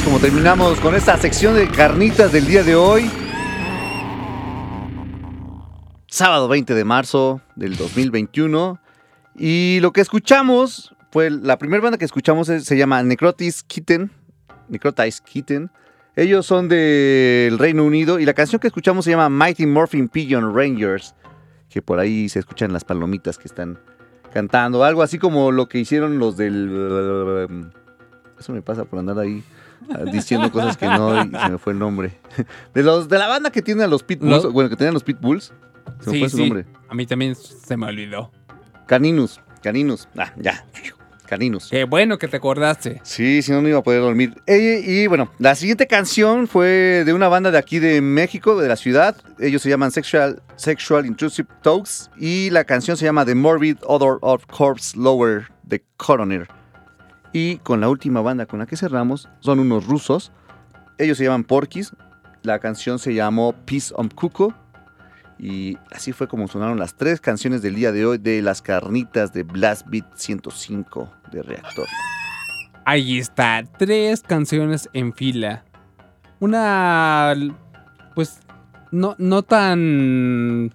Como terminamos con esta sección de carnitas del día de hoy. Sábado 20 de marzo del 2021. Y lo que escuchamos fue la primera banda que escuchamos es- se llama Necrotis Kitten. Necrotis Kitten. Ellos son del Reino Unido y la canción que escuchamos se llama Mighty Morphin Pigeon Rangers. Que por ahí se escuchan las palomitas que están cantando. Algo así como lo que hicieron los del. Eso me pasa por andar ahí ah, diciendo cosas que no y se me fue el nombre. De los de la banda que tiene a los Pitbulls, bueno, que tenían los Pitbulls. Se me fue su sí. nombre. A mí también se me olvidó. Caninus, Caninus. Ah, ya. Caninus. Qué bueno que te acordaste. Sí, si no, no iba a poder dormir. Y bueno, la siguiente canción fue de una banda de aquí de México, de la ciudad. Ellos se llaman Sexual, Sexual Intrusive Talks. Y la canción se llama The Morbid Odor of Corpse Lower de Coroner. Y con la última banda con la que cerramos son unos rusos. Ellos se llaman Porkis. La canción se llamó Peace on Cuco. Y así fue como sonaron las tres canciones del día de hoy de las carnitas de Blast Beat 105 de Reactor. Ahí está, tres canciones en fila. Una, pues, no, no tan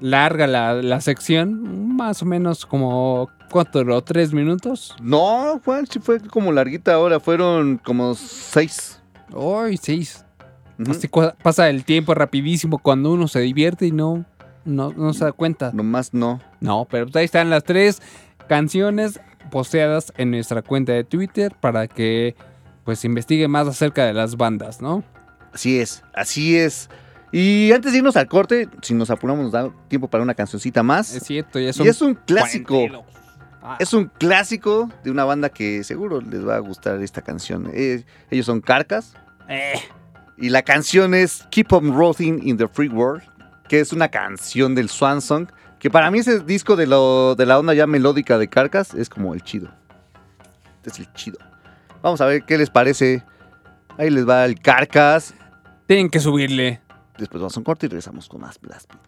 larga la, la sección, más o menos como, ¿cuánto duró? ¿Tres minutos? No, Juan, sí fue como larguita ahora, fueron como seis. Hoy seis. Así pasa el tiempo rapidísimo cuando uno se divierte y no, no, no se da cuenta. Nomás no. No, pero pues ahí están las tres canciones posteadas en nuestra cuenta de Twitter para que pues investigue más acerca de las bandas, ¿no? Así es, así es. Y antes de irnos al corte, si nos apuramos nos da tiempo para una cancioncita más. Es cierto, ya y son es un clásico. 42. Es un clásico de una banda que seguro les va a gustar esta canción. Eh, ellos son Carcas. Eh. Y la canción es Keep on Rotting in the Free World, que es una canción del Swan Song, que para mí ese disco de, lo, de la onda ya melódica de Carcas es como el chido. Este es el chido. Vamos a ver qué les parece. Ahí les va el Carcas. Tienen que subirle. Después vamos a un corte y regresamos con más Blast Beat.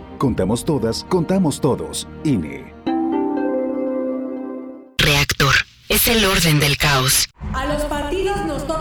Contamos todas, contamos todos. INE. Reactor. Es el orden del caos. A los partidos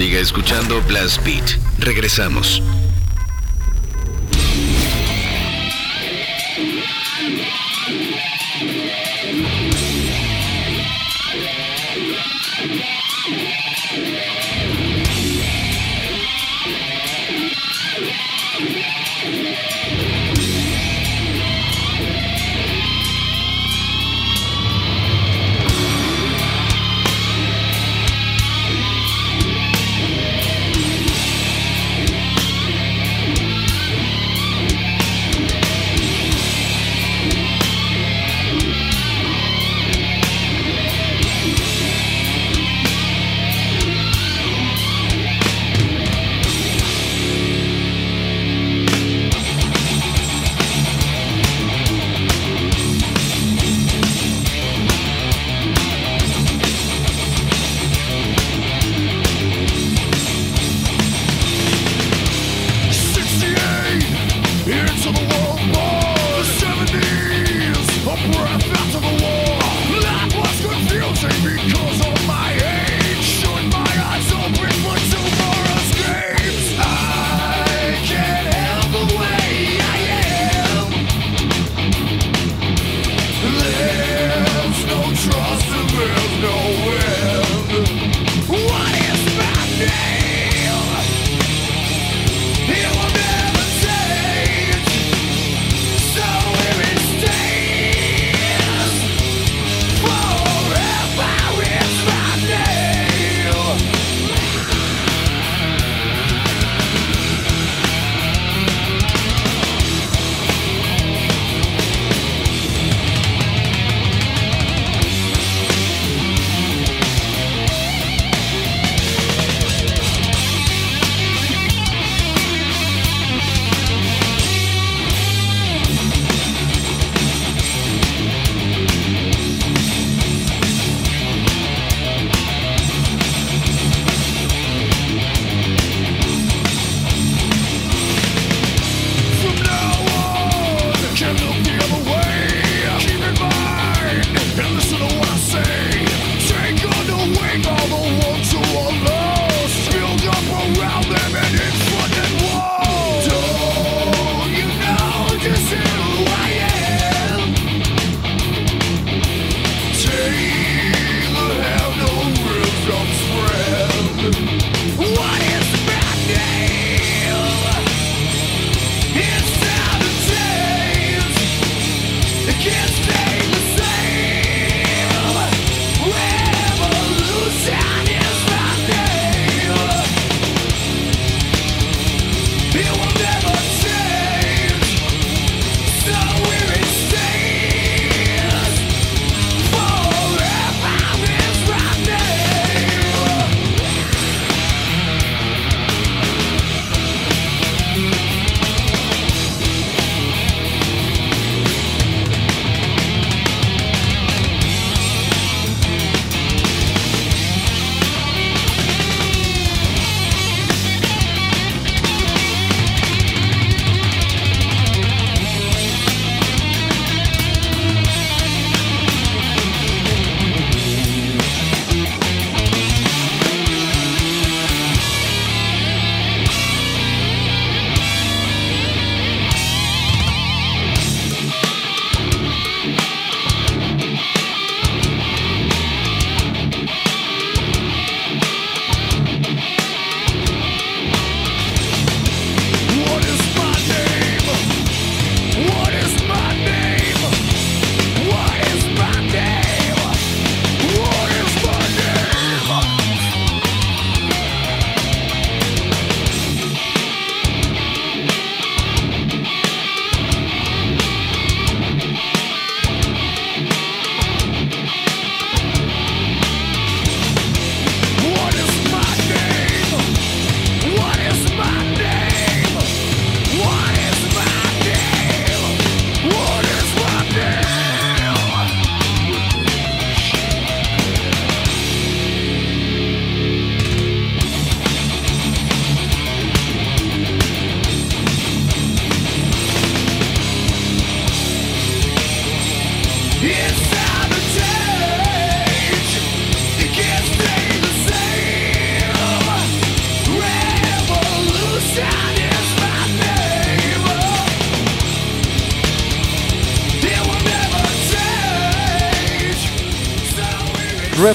Sigue escuchando Blast Beat. Regresamos.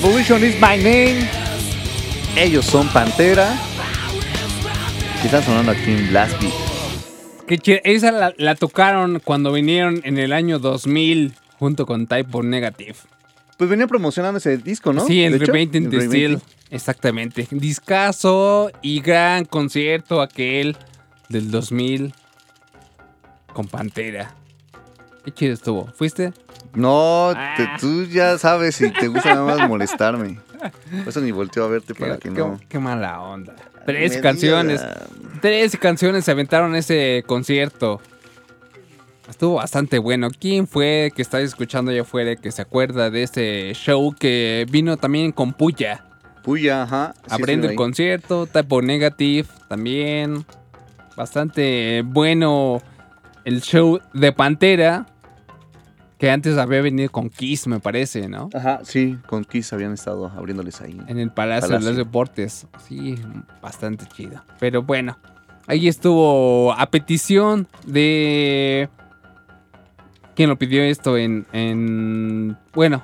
Revolution is my name. Ellos son Pantera. Y están sonando aquí en Blast Beat. Chido. Esa la, la tocaron cuando vinieron en el año 2000 junto con Type O Negative. Pues venía promocionando ese disco, ¿no? Sí, hecho, Repainting the Steel. Exactamente. Discaso y gran concierto aquel del 2000 con Pantera. Qué chido estuvo. ¿Fuiste? No, te- Ah. tú ya sabes si te gusta nada más molestarme. Por eso ni volteo a verte para que no. qué mala onda. Tres me canciones. Tres canciones se aventaron ese concierto. Estuvo bastante bueno. ¿Quién fue que está escuchando allá afuera que se acuerda de ese show que vino también con Puya? Puya, ajá. sí, estuve el ahí. concierto, Typo Negative también. Bastante bueno el show de Pantera. Que antes había venido con Kiss, me parece, ¿no? Ajá, sí, con Kiss habían estado abriéndoles ahí. En el Palacio, de Palacio. los Deportes. Sí, bastante chido. Pero bueno, ahí estuvo a petición de... ¿Quién lo pidió esto? En... en- bueno,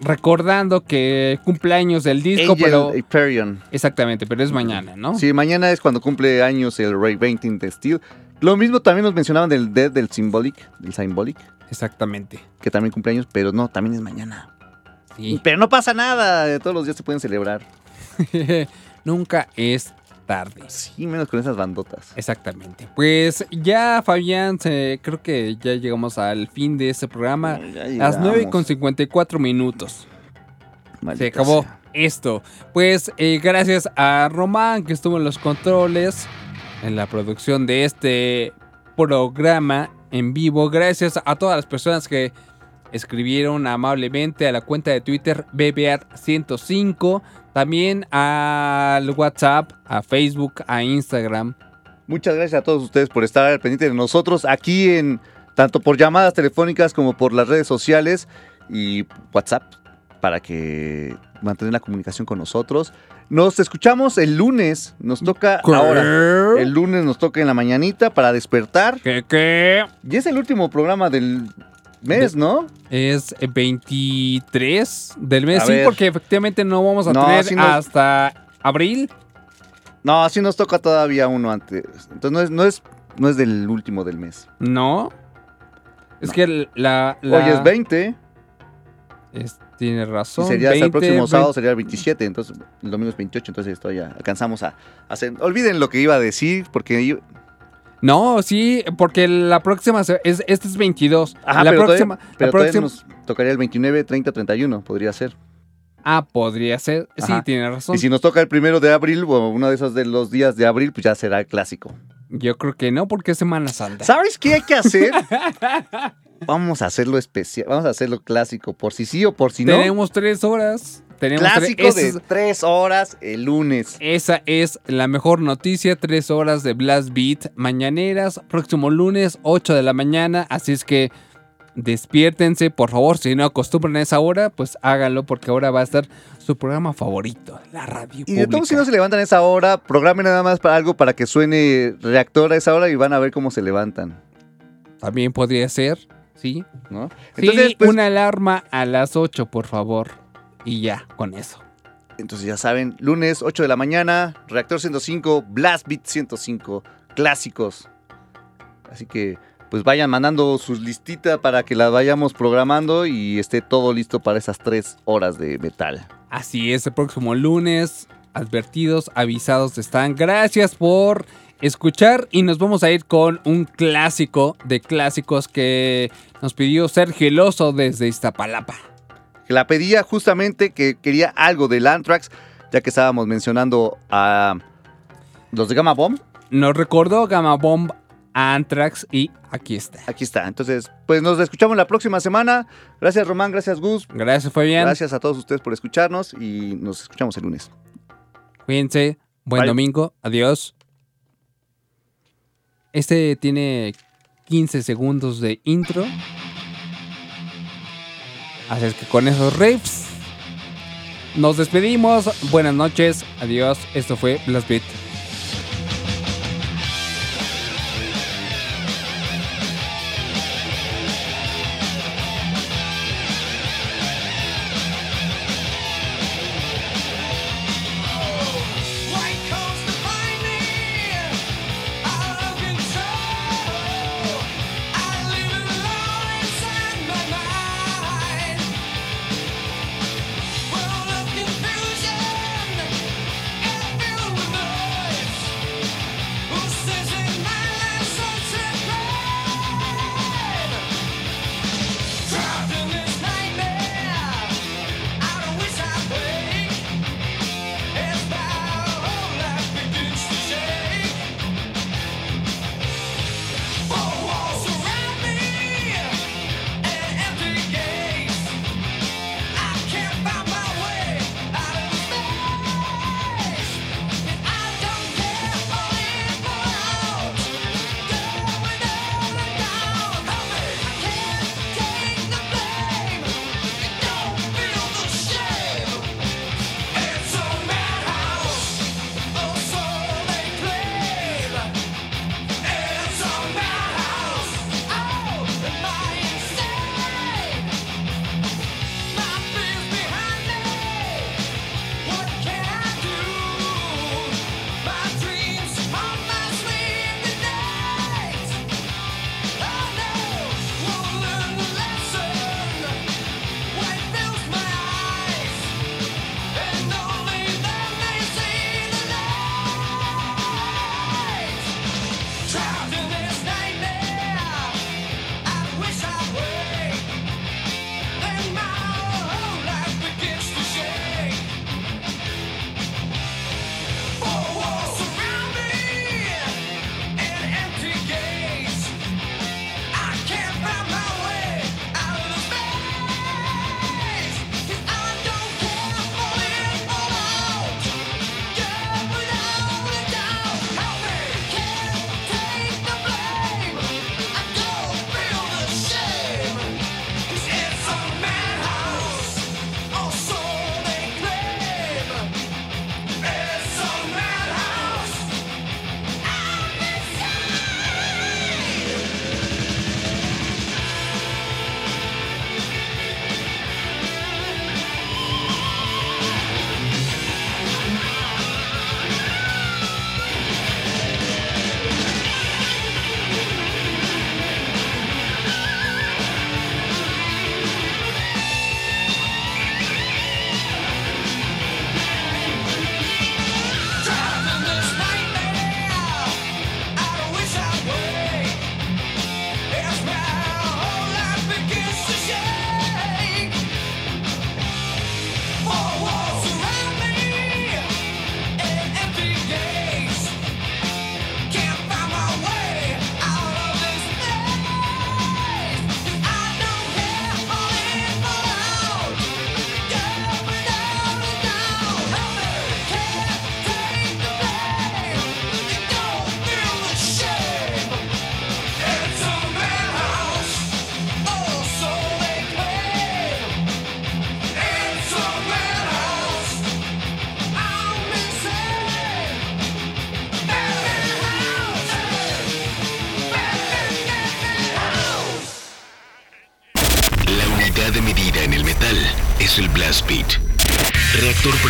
recordando que cumpleaños del disco, Angel pero... Hyperion. Exactamente, pero es mañana, ¿no? Sí, mañana es cuando cumple años el Ray Painting de Steel. Lo mismo también nos mencionaban del Dead del Symbolic, del Symbolic, Exactamente. que también cumple años, pero no, también es mañana. Sí. Pero no pasa nada, todos los días se pueden celebrar. Nunca es tarde. Sí, menos con esas bandotas. Exactamente. Pues ya, Fabián, creo que ya llegamos al fin de este programa. Las 9 con 54 minutos. Se acabó sea. esto. Pues eh, gracias a Román que estuvo en los controles, en la producción de este programa en vivo. Gracias a todas las personas que escribieron amablemente a la cuenta de Twitter BBR105. También al WhatsApp, a Facebook, a Instagram. Muchas gracias a todos ustedes por estar al pendiente de nosotros aquí en tanto por llamadas telefónicas como por las redes sociales y WhatsApp para que mantengan la comunicación con nosotros. Nos escuchamos el lunes, nos toca ¿Qué? ahora. El lunes nos toca en la mañanita para despertar. ¿Qué qué? Y es el último programa del mes, ¿no? Es 23 del mes, A sí, ver. porque efectivamente no vamos a No, tener hasta abril. No, así nos toca todavía uno antes. Entonces no es, no es, no es del último del mes. No. Es que la, la- Hoy es 20 es- tiene y razón. sería hasta el 20, próximo sábado 20. sería el 27, entonces el domingo es 28, entonces esto ya alcanzamos a hacer. Olviden lo que iba a decir porque yo- No, sí, porque la próxima es este es 22. Ajá, la pero próxima, todavía, pero la todavía próxima nos tocaría el 29, 30, 31, podría ser. Ah, podría ser. Sí, tiene razón. Y si nos toca el primero de abril o uno de esos de los días de abril, pues ya será el clásico. Yo creo que no, porque es Semana Santa. ¿Sabes qué hay que hacer? Vamos a hacerlo especial, vamos a hacerlo clásico, por si sí o por si no. Tenemos tres horas. Tenemos tres- Clásico de es- tres horas el lunes. Esa es la mejor noticia, tres horas de Blast Beat mañaneras, próximo lunes, 8 de la mañana, así es que despiértense, por favor, si no acostumbran a esa hora, pues háganlo porque ahora va a estar su programa favorito, la radio Y de todos si no se levantan a esa hora, programen nada más para algo para que suene reactor a esa hora y van a ver cómo se levantan. También podría ser, ¿sí? ¿no? Sí, Entonces, pues, una alarma a las 8, por favor, y ya, con eso. entonces ya saben, lunes 8 de la mañana, reactor 105, Blast Beat 105, clásicos. Así que pues vayan mandando sus listitas para que las vayamos programando y esté todo listo para esas tres horas de metal. Así es, el próximo lunes, advertidos, avisados están. Gracias por escuchar y nos vamos a ir con un clásico de clásicos que nos pidió Sergio Eloso desde Iztapalapa. Que la pedía justamente que quería algo del Anthrax, ya que estábamos mencionando a los de Gamma Bomb. Nos recordó Gamma Bomb, Anthrax y aquí está. Aquí está. Entonces, pues nos escuchamos la próxima semana. Gracias Román, gracias Gus. Gracias Fabián. Gracias a todos ustedes por escucharnos y nos escuchamos el lunes. Cuídense, buen Bye. domingo, adiós. Este tiene 15 segundos de intro. Así es que con esos riffs nos despedimos. Buenas noches, adiós. Esto fue Blast Beat.